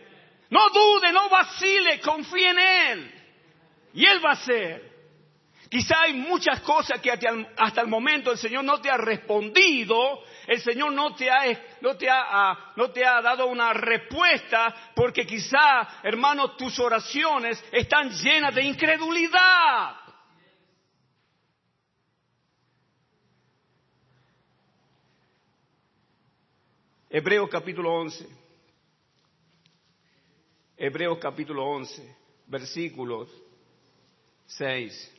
No dude, no vacile, confía en Él. Y Él va a hacer. Quizá hay muchas cosas que hasta el momento el Señor no te ha respondido, el Señor no te ha, no te ha, no te ha dado una respuesta, porque quizá, hermano, tus oraciones están llenas de incredulidad. Hebreos capítulo 11. Hebreos capítulo 11, versículos 6.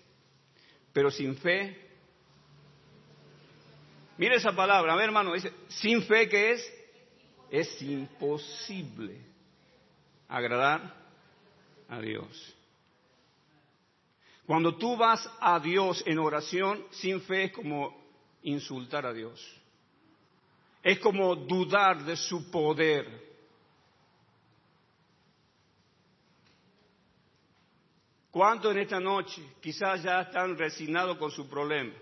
Pero sin fe, mire esa palabra, a ver hermano, dice, sin fe que es, es imposible agradar a Dios. Cuando tú vas a Dios en oración, sin fe es como insultar a Dios. Es como dudar de su poder. ¿Cuántos en esta noche quizás ya están resignados con su problema?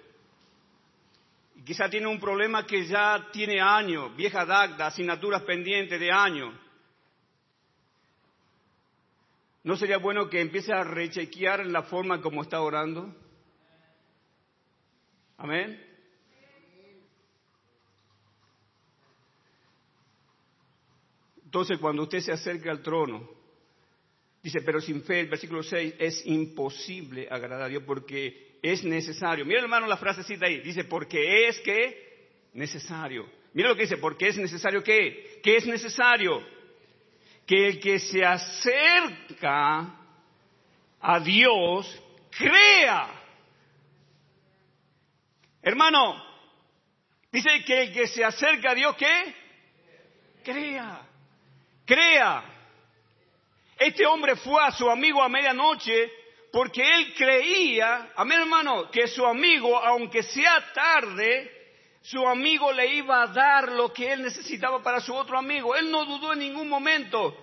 Y quizás tienen un problema que ya tiene años, vieja data, asignaturas pendientes de años. ¿No sería bueno que empiece a rechequear la forma como está orando? Amén. Entonces, cuando usted se acerca al trono, dice, pero sin fe, el versículo 6, es imposible agradar a Dios porque es necesario. Mira, hermano, la frasecita ahí. Dice, porque es que necesario. Mira lo que dice, porque es necesario que, ¿Qué es necesario que el que se acerca a Dios crea Hermano, dice que el que se acerca a Dios, ¿qué? Crea, crea. Este hombre fue a su amigo a medianoche porque él creía, amén hermano, que su amigo, aunque sea tarde, su amigo le iba a dar lo que él necesitaba para su otro amigo. Él no dudó en ningún momento.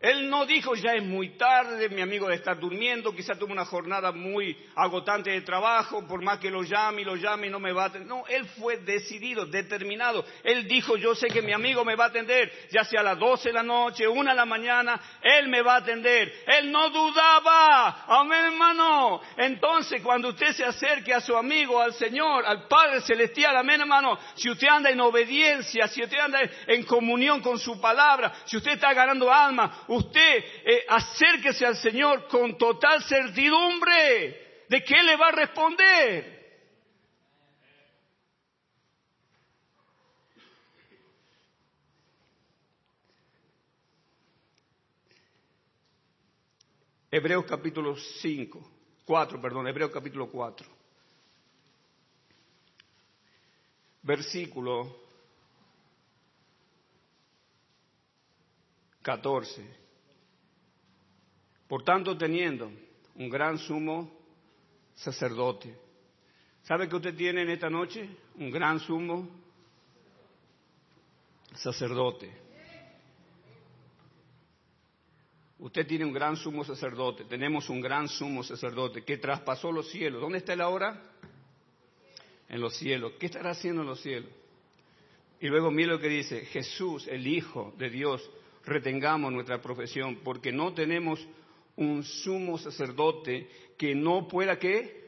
Él no dijo, ya es muy tarde, mi amigo debe estar durmiendo, quizá tuvo una jornada muy agotante de trabajo, por más que lo llame y lo llame y no me va a atender. No, él fue decidido, determinado. Él dijo, yo sé que mi amigo me va a atender, ya sea a las 12 de la noche, una de la mañana, él me va a atender. Él no dudaba. Amén, hermano. Entonces, cuando usted se acerque a su amigo, al Señor, al Padre Celestial, amén, hermano, si usted anda en obediencia, si usted anda en comunión con su palabra, si usted está ganando alma, usted eh, acérquese al Señor con total certidumbre de que le va a responder. Hebreos capítulo 5, 4, perdón, Hebreos capítulo 4. Versículo 14. Por tanto, teniendo un gran sumo sacerdote. ¿Sabe que usted tiene en esta noche? Un gran sumo sacerdote. Usted tiene un gran sumo sacerdote, tenemos un gran sumo sacerdote que traspasó los cielos. ¿Dónde está él ahora? En los cielos. ¿Qué estará haciendo en los cielos? Y luego mire lo que dice, Jesús, el Hijo de Dios, retengamos nuestra profesión, porque no tenemos un sumo sacerdote que no pueda qué?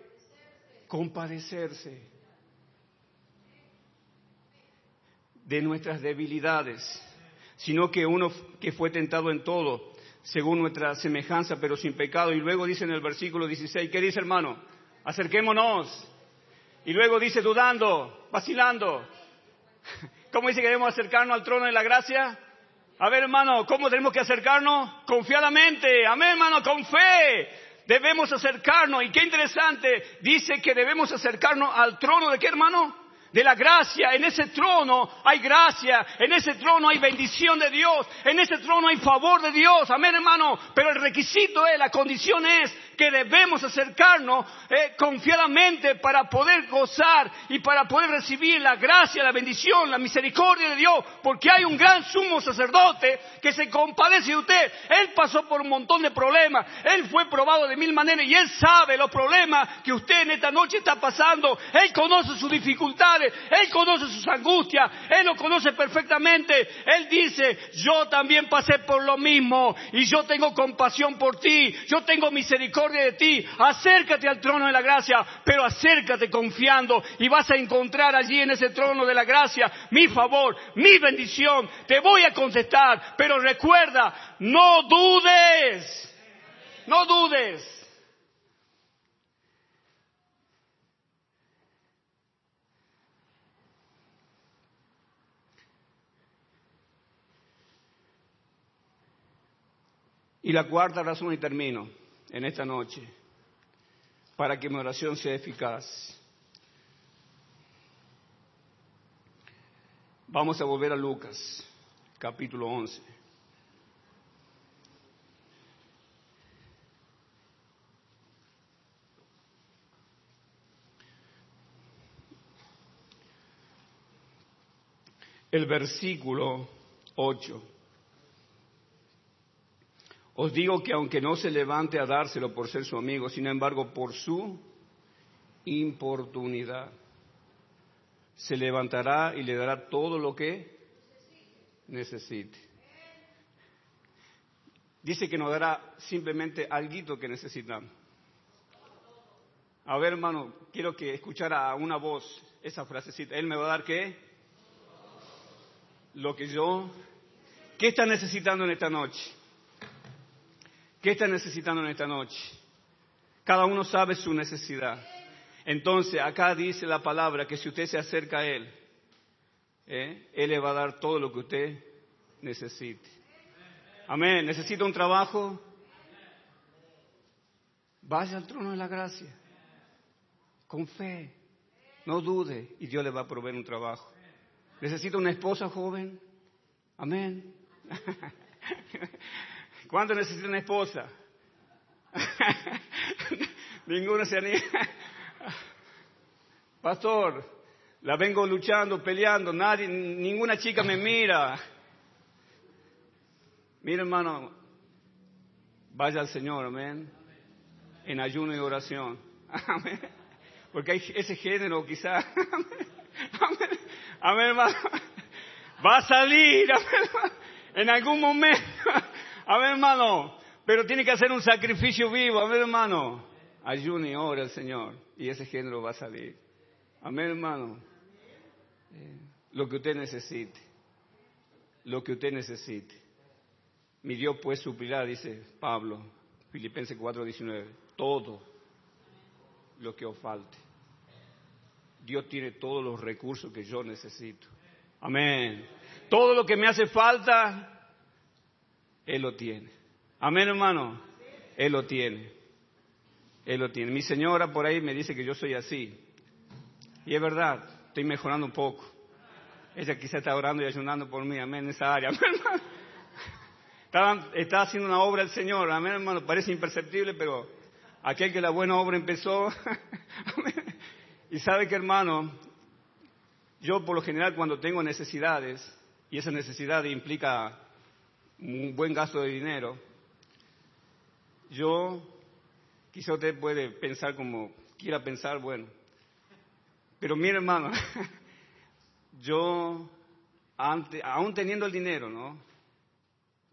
Compadecerse de nuestras debilidades, sino que uno que fue tentado en todo, según nuestra semejanza, pero sin pecado. Y luego dice en el versículo 16, ¿qué dice hermano? Acerquémonos. Y luego dice dudando, vacilando. ¿Cómo dice que debemos acercarnos al trono de la gracia? A ver, hermano, ¿cómo tenemos que acercarnos? Confiadamente. Amén, hermano, con fe. Debemos acercarnos. Y qué interesante, dice que debemos acercarnos al trono de qué, hermano? De la gracia. En ese trono hay gracia, en ese trono hay bendición de Dios, en ese trono hay favor de Dios. Amén, hermano. Pero el requisito es, la condición es que debemos acercarnos eh, confiadamente para poder gozar y para poder recibir la gracia, la bendición, la misericordia de Dios, porque hay un gran sumo sacerdote que se compadece de usted. Él pasó por un montón de problemas, él fue probado de mil maneras y él sabe los problemas que usted en esta noche está pasando. Él conoce sus dificultades, él conoce sus angustias, él lo conoce perfectamente. Él dice, yo también pasé por lo mismo y yo tengo compasión por ti, yo tengo misericordia de ti. Acércate al trono de la gracia, pero acércate confiando y vas a encontrar allí en ese trono de la gracia mi favor, mi bendición. Te voy a contestar, pero recuerda, no dudes. No dudes. Y la cuarta razón y termino en esta noche para que mi oración sea eficaz. Vamos a volver a Lucas, capítulo 11. El versículo 8. Os digo que aunque no se levante a dárselo por ser su amigo, sin embargo por su importunidad, se levantará y le dará todo lo que necesite. Dice que nos dará simplemente algo que necesitamos. A ver, hermano, quiero que escuchara a una voz esa frasecita. Él me va a dar qué? Lo que yo... ¿Qué está necesitando en esta noche? ¿Qué está necesitando en esta noche? Cada uno sabe su necesidad. Entonces, acá dice la palabra que si usted se acerca a Él, ¿eh? Él le va a dar todo lo que usted necesite. Amén. ¿Necesita un trabajo? Vaya al trono de la gracia. Con fe. No dude y Dios le va a proveer un trabajo. ¿Necesita una esposa joven? Amén. ¿Cuánto necesita una esposa? Ninguno se anima. Pastor, la vengo luchando, peleando, nadie, ninguna chica me mira. Mira, hermano, vaya al Señor, amén. En ayuno y oración. Amén. Porque hay ese género quizá. Amén. Amén, hermano. Va a salir, amén, en algún momento. Amén, hermano. Pero tiene que hacer un sacrificio vivo, amén, hermano. Ayuno y ora al Señor. Y ese género va a salir. Amén, hermano. Lo que usted necesite. Lo que usted necesite. Mi Dios pues suplirá, dice Pablo, Filipenses 4:19, todo lo que os falte. Dios tiene todos los recursos que yo necesito. Amén. Todo lo que me hace falta, Él lo tiene. Amén, hermano. Él lo tiene. Él lo tiene. Mi señora por ahí me dice que yo soy así. Y es verdad, estoy mejorando un poco. Ella quizá está orando y ayunando por mí, amén, en esa área. Está, está haciendo una obra el Señor, amén, hermano. Parece imperceptible, pero aquel que la buena obra empezó. y sabe que, hermano, yo por lo general cuando tengo necesidades, y esa necesidad implica un buen gasto de dinero, yo, quizá usted puede pensar como quiera pensar, bueno, pero mire hermano, yo, aún teniendo el dinero, ¿no?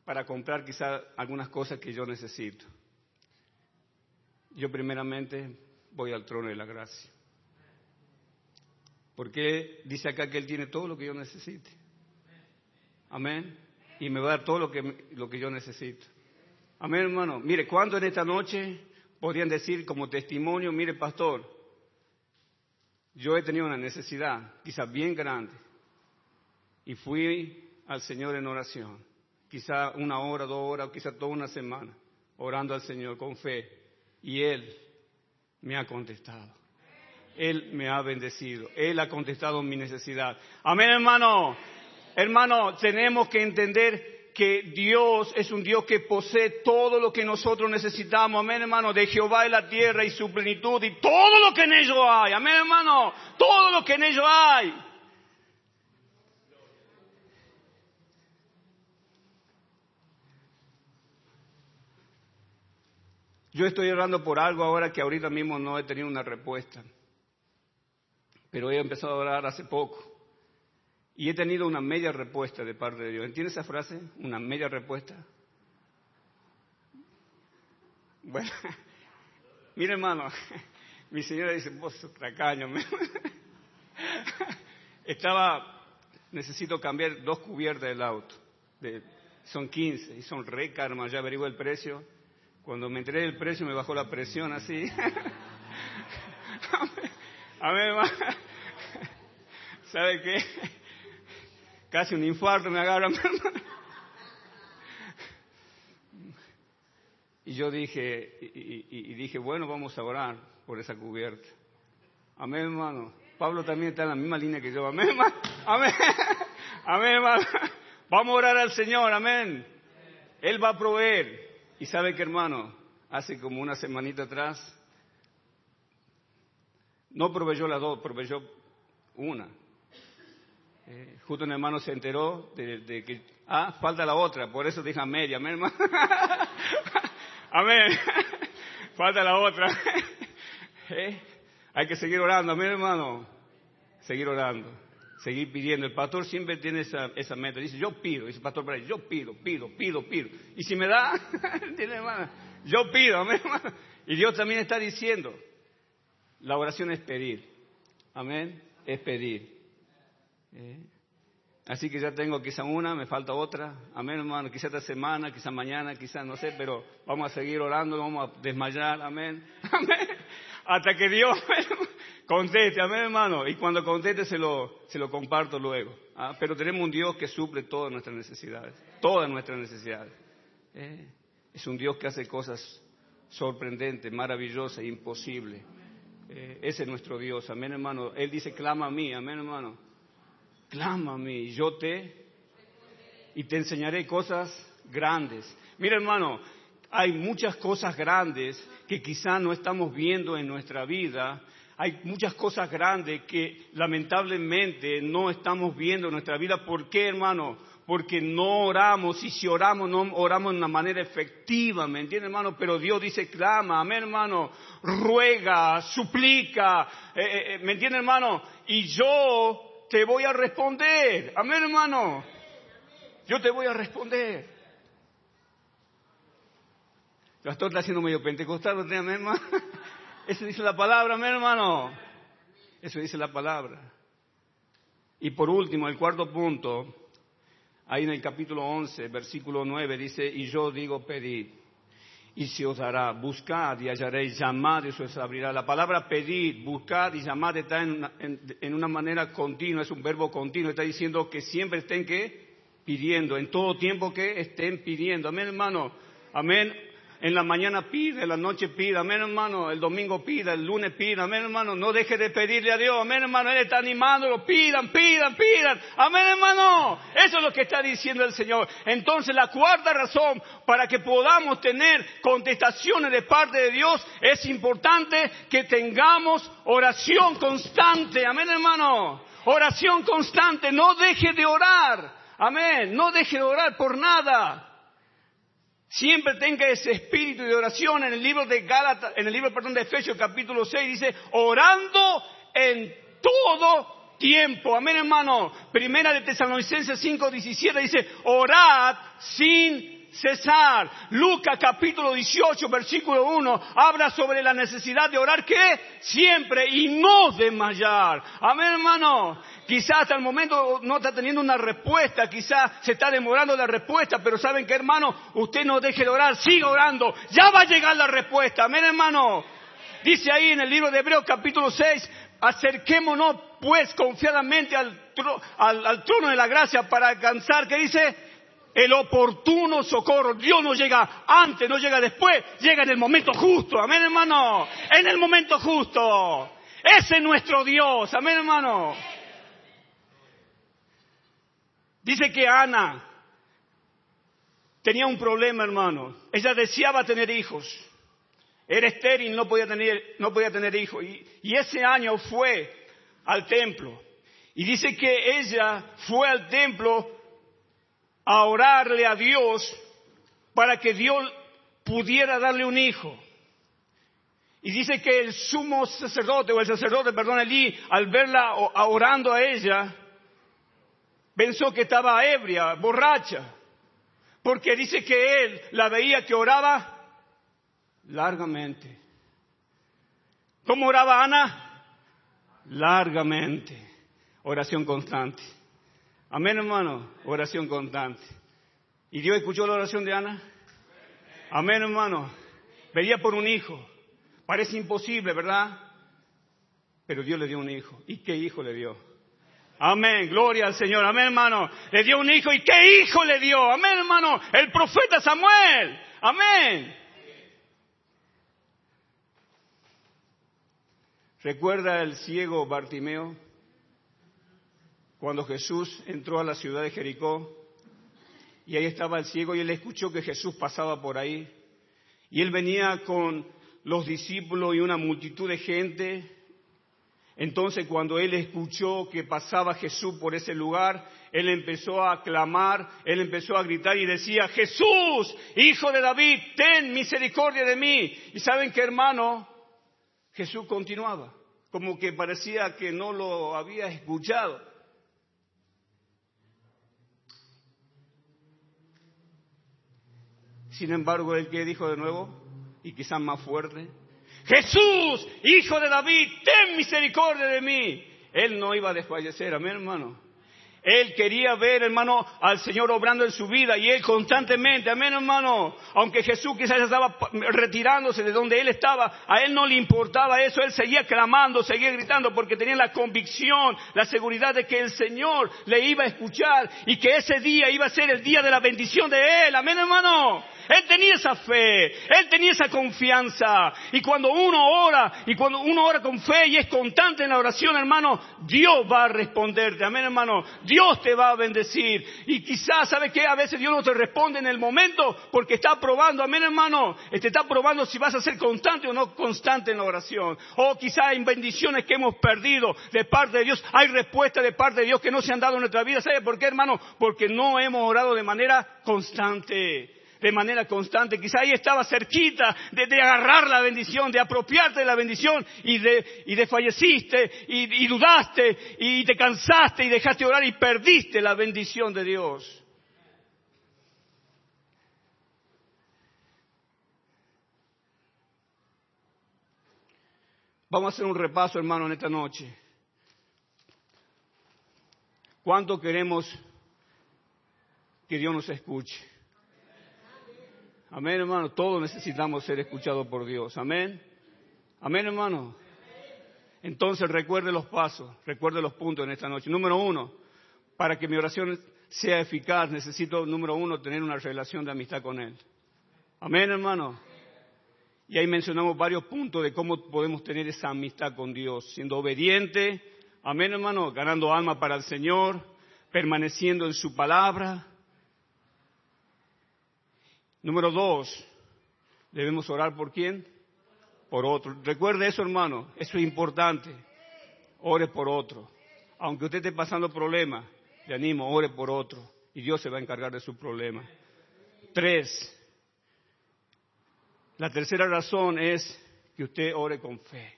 Para comprar quizá algunas cosas que yo necesito, yo primeramente voy al trono de la gracia. Porque dice acá que Él tiene todo lo que yo necesite. Amén. Y me va a dar todo lo que, lo que yo necesito. Amén, hermano. Mire, ¿cuándo en esta noche podrían decir como testimonio, mire, pastor, yo he tenido una necesidad, quizás bien grande, y fui al Señor en oración, quizá una hora, dos horas, quizá toda una semana, orando al Señor con fe, y Él me ha contestado. Él me ha bendecido. Él ha contestado mi necesidad. Amén, hermano. Hermano, tenemos que entender que Dios es un Dios que posee todo lo que nosotros necesitamos. Amén, hermano. De Jehová y la tierra y su plenitud y todo lo que en ello hay. Amén, hermano. Todo lo que en ello hay. Yo estoy orando por algo ahora que ahorita mismo no he tenido una respuesta. Pero he empezado a orar hace poco. Y he tenido una media respuesta de parte de Dios. ¿Entiende esa frase? Una media respuesta. Bueno, mire hermano, mi señora dice, vos sos tracaño. Estaba, necesito cambiar dos cubiertas del auto. son 15 y son re caras, ya averigué el precio. Cuando me enteré del precio me bajó la presión así. A ver, ¿sabe qué? Casi un infarto me agarra. Y yo dije, y, dije, bueno, vamos a orar por esa cubierta. Amén, hermano. Pablo también está en la misma línea que yo. Amén, hermano. Amén. Amén, hermano. Vamos a orar al Señor. Amén. Él va a proveer. Y sabe que, hermano, hace como una semanita atrás, no proveyó las dos, proveyó una. Eh, justo un hermano se enteró de, que, ah, falta la otra, por eso dije a media, amén, hermano. amén. falta la otra. ¿Eh? Hay que seguir orando, amén, hermano. Seguir orando seguir pidiendo. El pastor siempre tiene esa, esa meta. Dice, yo pido. Dice el pastor para yo pido, pido, pido, pido. Y si me da, ¿entiende, hermano? Yo pido, amén, hermano. Y Dios también está diciendo, la oración es pedir. Amén, es pedir. ¿Eh? Así que ya tengo quizá una, me falta otra. Amén, hermano. Quizá esta semana, quizá mañana, quizá no sé, pero vamos a seguir orando, vamos a desmayar. Amén. Amén. Hasta que Dios Conteste, amén hermano. Y cuando conteste se lo, se lo comparto luego. ¿ah? Pero tenemos un Dios que suple todas nuestras necesidades. Todas nuestras necesidades. Eh, es un Dios que hace cosas sorprendentes, maravillosas, imposibles. Eh, ese es nuestro Dios, amén hermano. Él dice, clama a mí, amén hermano. Mí, yo te y te enseñaré cosas grandes. Mira hermano, hay muchas cosas grandes que quizá no estamos viendo en nuestra vida. Hay muchas cosas grandes que lamentablemente no estamos viendo en nuestra vida. ¿Por qué, hermano? Porque no oramos y si oramos, no oramos de una manera efectiva, ¿me entiende, hermano? Pero Dios dice, clama, amén, hermano, ruega, suplica, eh, eh, eh, ¿me entiende, hermano? Y yo te voy a responder, amén, hermano. Yo te voy a responder. El pastor está haciendo medio pentecostal, ¿no hermano? Eso dice la palabra, mi hermano. Eso dice la palabra. Y por último, el cuarto punto, ahí en el capítulo 11, versículo 9, dice, y yo digo, pedid, y se os dará, buscad y hallaréis, llamad y se os abrirá. La palabra pedid, buscad y llamad está en en una manera continua, es un verbo continuo, está diciendo que siempre estén que pidiendo, en todo tiempo que estén pidiendo. Amén, hermano. Amén en la mañana pide, en la noche pide, amén hermano, el domingo pida, el lunes pida, amén hermano, no deje de pedirle a Dios, amén hermano, Él está animándolo, pidan, pidan, pidan, amén hermano, eso es lo que está diciendo el Señor. Entonces la cuarta razón para que podamos tener contestaciones de parte de Dios es importante que tengamos oración constante, amén hermano, oración constante, no deje de orar, amén, no deje de orar por nada. Siempre tenga ese espíritu de oración. En el libro de Gálatas, en el libro, perdón, de Efesios capítulo 6 dice, orando en todo tiempo. Amén, hermano. Primera de Tesalonicenses 5, 17 dice, orad sin cesar. Lucas capítulo 18, versículo 1, habla sobre la necesidad de orar que siempre y no desmayar. Amén, hermano. Quizás hasta el momento no está teniendo una respuesta, quizás se está demorando la respuesta, pero saben que hermano, usted no deje de orar, siga orando, ya va a llegar la respuesta, amén hermano. Dice ahí en el libro de Hebreos capítulo 6, acerquémonos pues confiadamente al, al trono de la gracia para alcanzar, ¿qué dice? El oportuno socorro. Dios no llega antes, no llega después, llega en el momento justo, amén hermano, en el momento justo. Ese es nuestro Dios, amén hermano. Dice que Ana tenía un problema, hermano. Ella deseaba tener hijos. Era estéril, no podía tener, no podía tener hijos. Y, y ese año fue al templo. Y dice que ella fue al templo a orarle a Dios para que Dios pudiera darle un hijo. Y dice que el sumo sacerdote, o el sacerdote, perdón, allí, al verla orando a ella, pensó que estaba ebria, borracha, porque dice que él la veía que oraba largamente. ¿Cómo oraba Ana? Largamente. Oración constante. Amén, hermano. Oración constante. ¿Y Dios escuchó la oración de Ana? Amén, hermano. Pedía por un hijo. Parece imposible, ¿verdad? Pero Dios le dio un hijo. ¿Y qué hijo le dio? Amén, gloria al Señor. Amén, hermano. Le dio un hijo. ¿Y qué hijo le dio? Amén, hermano. El profeta Samuel. Amén. ¿Recuerda el ciego Bartimeo? Cuando Jesús entró a la ciudad de Jericó y ahí estaba el ciego y él escuchó que Jesús pasaba por ahí. Y él venía con los discípulos y una multitud de gente entonces cuando él escuchó que pasaba Jesús por ese lugar, él empezó a clamar, él empezó a gritar y decía, Jesús, hijo de David, ten misericordia de mí. Y saben que hermano, Jesús continuaba, como que parecía que no lo había escuchado. Sin embargo, él que dijo de nuevo, y quizás más fuerte, Jesús, hijo de David, ten misericordia de mí. Él no iba a desfallecer, amén hermano. Él quería ver, hermano, al Señor obrando en su vida y él constantemente, amén, hermano. Aunque Jesús quizás estaba retirándose de donde él estaba, a él no le importaba eso. Él seguía clamando, seguía gritando porque tenía la convicción, la seguridad de que el Señor le iba a escuchar y que ese día iba a ser el día de la bendición de él, amén, hermano. Él tenía esa fe, él tenía esa confianza. Y cuando uno ora, y cuando uno ora con fe y es constante en la oración, hermano, Dios va a responderte. Amén, hermano. Dios te va a bendecir. Y quizás, ¿sabe qué? A veces Dios no te responde en el momento porque está probando. Amén, hermano. Te está probando si vas a ser constante o no constante en la oración. O quizás hay bendiciones que hemos perdido de parte de Dios. Hay respuestas de parte de Dios que no se han dado en nuestra vida. ¿Sabe por qué, hermano? Porque no hemos orado de manera constante de manera constante. Quizá ahí estaba cerquita de, agarrar la bendición, de apropiarte de la bendición y, de, y desfalleciste y, y dudaste y te cansaste y dejaste orar y perdiste la bendición de Dios. Vamos a hacer un repaso, hermano, en esta noche. ¿Cuánto queremos que Dios nos escuche? Amén, hermano. Todos necesitamos ser escuchados por Dios. Amén. Amén, hermano. Entonces recuerde los pasos, recuerde los puntos en esta noche. Número uno, para que mi oración sea eficaz, necesito, número uno, tener una relación de amistad con Él. Amén, hermano. Y ahí mencionamos varios puntos de cómo podemos tener esa amistad con Dios, siendo obediente, amén, hermano, ganando alma para el Señor, permaneciendo en su palabra, Número dos, debemos orar por quién? Por otro. Recuerde eso, hermano, eso es importante. Ore por otro. Aunque usted esté pasando problemas, le animo, ore por otro. Y Dios se va a encargar de su problema. Tres, la tercera razón es que usted ore con fe.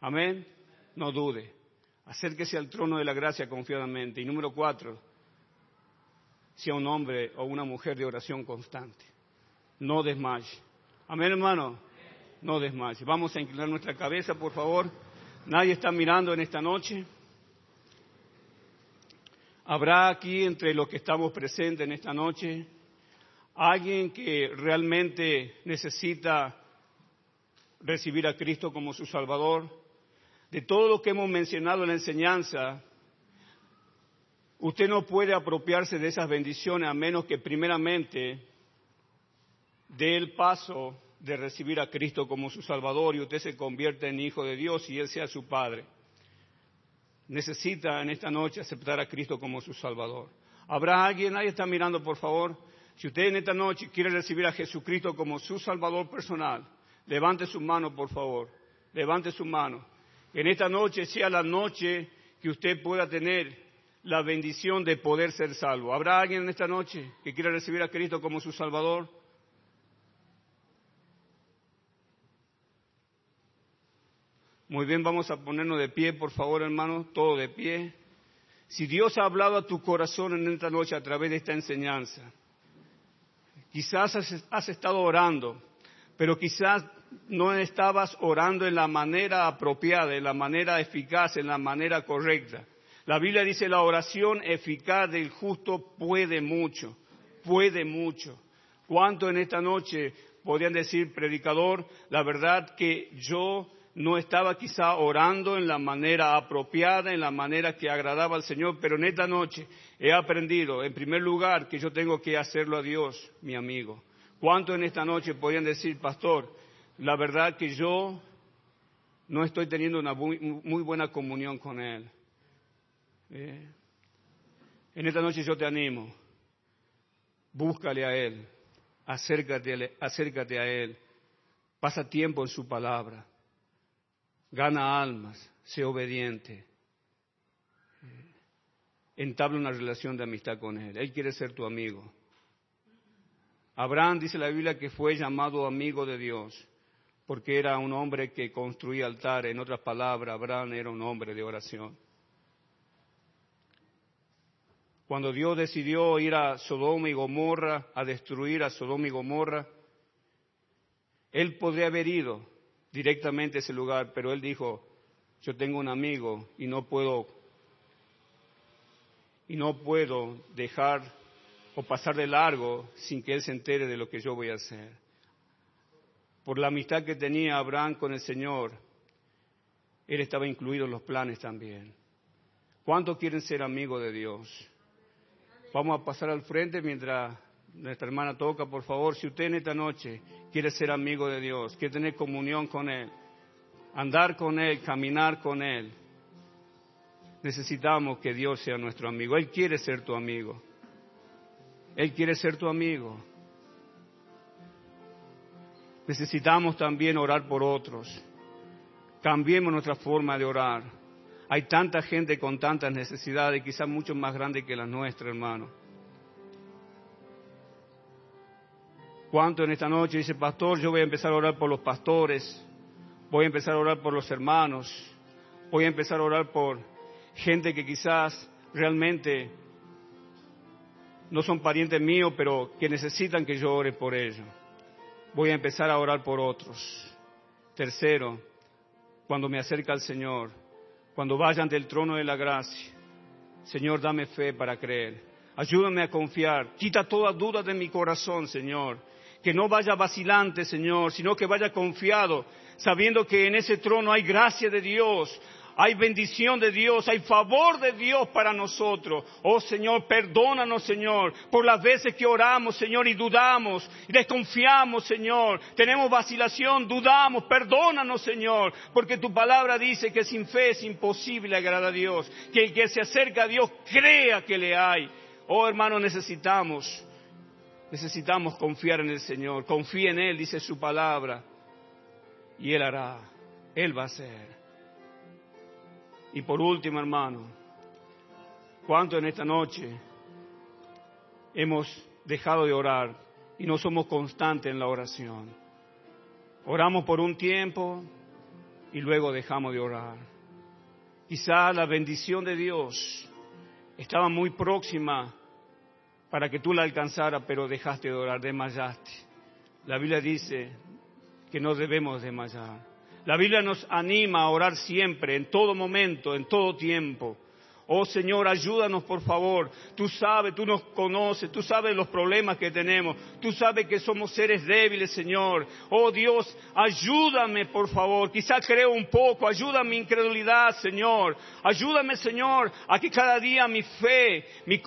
Amén. No dude. Acérquese al trono de la gracia confiadamente. Y número cuatro, sea un hombre o una mujer de oración constante no desmaye. Amén, hermano. No desmaye. Vamos a inclinar nuestra cabeza, por favor. Nadie está mirando en esta noche. ¿Habrá aquí entre los que estamos presentes en esta noche alguien que realmente necesita recibir a Cristo como su Salvador? De todo lo que hemos mencionado en la enseñanza, usted no puede apropiarse de esas bendiciones a menos que primeramente dé el paso de recibir a Cristo como su Salvador y usted se convierte en hijo de Dios y Él sea su Padre. Necesita en esta noche aceptar a Cristo como su Salvador. ¿Habrá alguien? Nadie está mirando, por favor. Si usted en esta noche quiere recibir a Jesucristo como su Salvador personal, levante su mano, por favor. Levante su mano. En esta noche sea la noche que usted pueda tener la bendición de poder ser salvo. ¿Habrá alguien en esta noche que quiera recibir a Cristo como su Salvador? Muy bien, vamos a ponernos de pie, por favor, hermano, todo de pie. Si Dios ha hablado a tu corazón en esta noche a través de esta enseñanza, quizás has, estado orando, pero quizás no estabas orando en la manera apropiada, en la manera eficaz, en la manera correcta. La Biblia dice, la oración eficaz del justo puede mucho, puede mucho. ¿Cuánto en esta noche podrían decir, predicador, la verdad que yo no estaba quizá orando en la manera apropiada, en la manera que agradaba al Señor, pero en esta noche he aprendido, en primer lugar, que yo tengo que hacerlo a Dios, mi amigo. ¿Cuánto en esta noche podrían decir, pastor, la verdad que yo no estoy teniendo una muy, buena comunión con Él? Eh, en esta noche yo te animo, búscale a Él, acércate, acércate a Él, pasa tiempo en su palabra gana almas, sea obediente, entabla una relación de amistad con Él. Él quiere ser tu amigo. Abraham dice la Biblia que fue llamado amigo de Dios porque era un hombre que construía altares. En otras palabras, Abraham era un hombre de oración. Cuando Dios decidió ir a Sodoma y Gomorra, a destruir a Sodoma y Gomorra, Él podría haber ido, directamente ese lugar, pero él dijo, yo tengo un amigo y no puedo y no puedo dejar o pasar de largo sin que él se entere de lo que yo voy a hacer. Por la amistad que tenía Abraham con el Señor, él estaba incluido en los planes también. ¿Cuántos quieren ser amigos de Dios? Vamos a pasar al frente mientras nuestra hermana toca, por favor, si usted en esta noche quiere ser amigo de Dios, quiere tener comunión con Él, andar con Él, caminar con Él, necesitamos que Dios sea nuestro amigo. Él quiere ser tu amigo. Él quiere ser tu amigo. Necesitamos también orar por otros. Cambiemos nuestra forma de orar. Hay tanta gente con tantas necesidades, quizás mucho más grandes que las nuestras, hermano. ¿Cuánto en esta noche dice, pastor, yo voy a empezar a orar por los pastores, voy a empezar a orar por los hermanos, voy a empezar a orar por gente que quizás realmente no son parientes míos, pero que necesitan que yo ore por ellos. Voy a empezar a orar por otros. Tercero, cuando me acerca al Señor, cuando vayan del trono de la gracia, Señor, dame fe para creer. Ayúdame a confiar. Quita toda duda de mi corazón, Señor. Que no vaya vacilante, Señor, sino que vaya confiado, sabiendo que en ese trono hay gracia de Dios, hay bendición de Dios, hay favor de Dios para nosotros. Oh Señor, perdónanos, Señor, por las veces que oramos, Señor, y dudamos, y desconfiamos, Señor. Tenemos vacilación, dudamos, perdónanos, Señor, porque tu palabra dice que sin fe es imposible agradar a Dios, que el que se acerca a Dios crea que le hay. Oh hermano, necesitamos, necesitamos confiar en el Señor. Confía en Él, dice su palabra, y Él hará, Él va a hacer. Y por último, hermano, ¿cuánto en esta noche hemos dejado de orar y no somos constantes en la oración? Oramos por un tiempo y luego dejamos de orar. Quizá la bendición de Dios estaba muy próxima para que tú la alcanzaras, pero dejaste de orar, desmayaste. La Biblia dice que no debemos desmayar. La Biblia nos anima a orar siempre, en todo momento, en todo tiempo. Oh Señor, ayúdanos por favor. Tú sabes, tú nos conoces, tú sabes los problemas que tenemos, tú sabes que somos seres débiles, Señor. Oh Dios, ayúdame por favor. Quizá creo un poco, ayúdame mi incredulidad, Señor. Ayúdame, Señor, a que cada día mi fe, mi,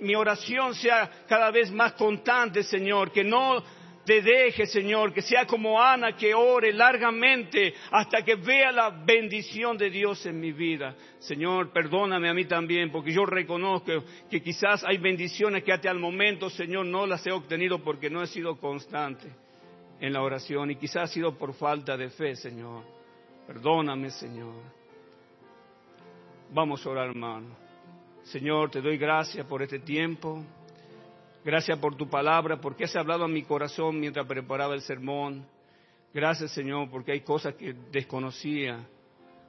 mi oración sea cada vez más constante, Señor. Que no te deje, Señor, que sea como Ana que ore largamente hasta que vea la bendición de Dios en mi vida. Señor, perdóname a mí también, porque yo reconozco que quizás hay bendiciones que hasta el momento, Señor, no las he obtenido porque no he sido constante en la oración y quizás ha sido por falta de fe, Señor. Perdóname, Señor. Vamos a orar, hermano. Señor, te doy gracias por este tiempo. Gracias por tu palabra, porque has hablado a mi corazón mientras preparaba el sermón. Gracias, Señor, porque hay cosas que desconocía,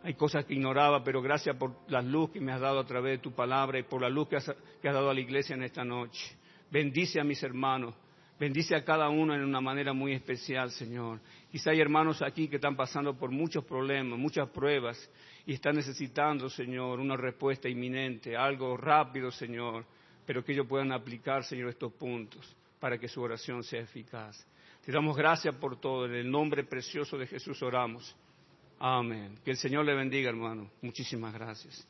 hay cosas que ignoraba, pero gracias por la luz que me has dado a través de tu palabra y por la luz que has, dado a la iglesia en esta noche. Bendice a mis hermanos, bendice a cada uno en una manera muy especial, Señor. Quizá hay hermanos aquí que están pasando por muchos problemas, muchas pruebas y están necesitando, Señor, una respuesta inminente, algo rápido, Señor pero que ellos puedan aplicar, Señor, estos puntos para que su oración sea eficaz. Te damos gracias por todo. En el nombre precioso de Jesús oramos. Amén. Que el Señor le bendiga, hermano. Muchísimas gracias.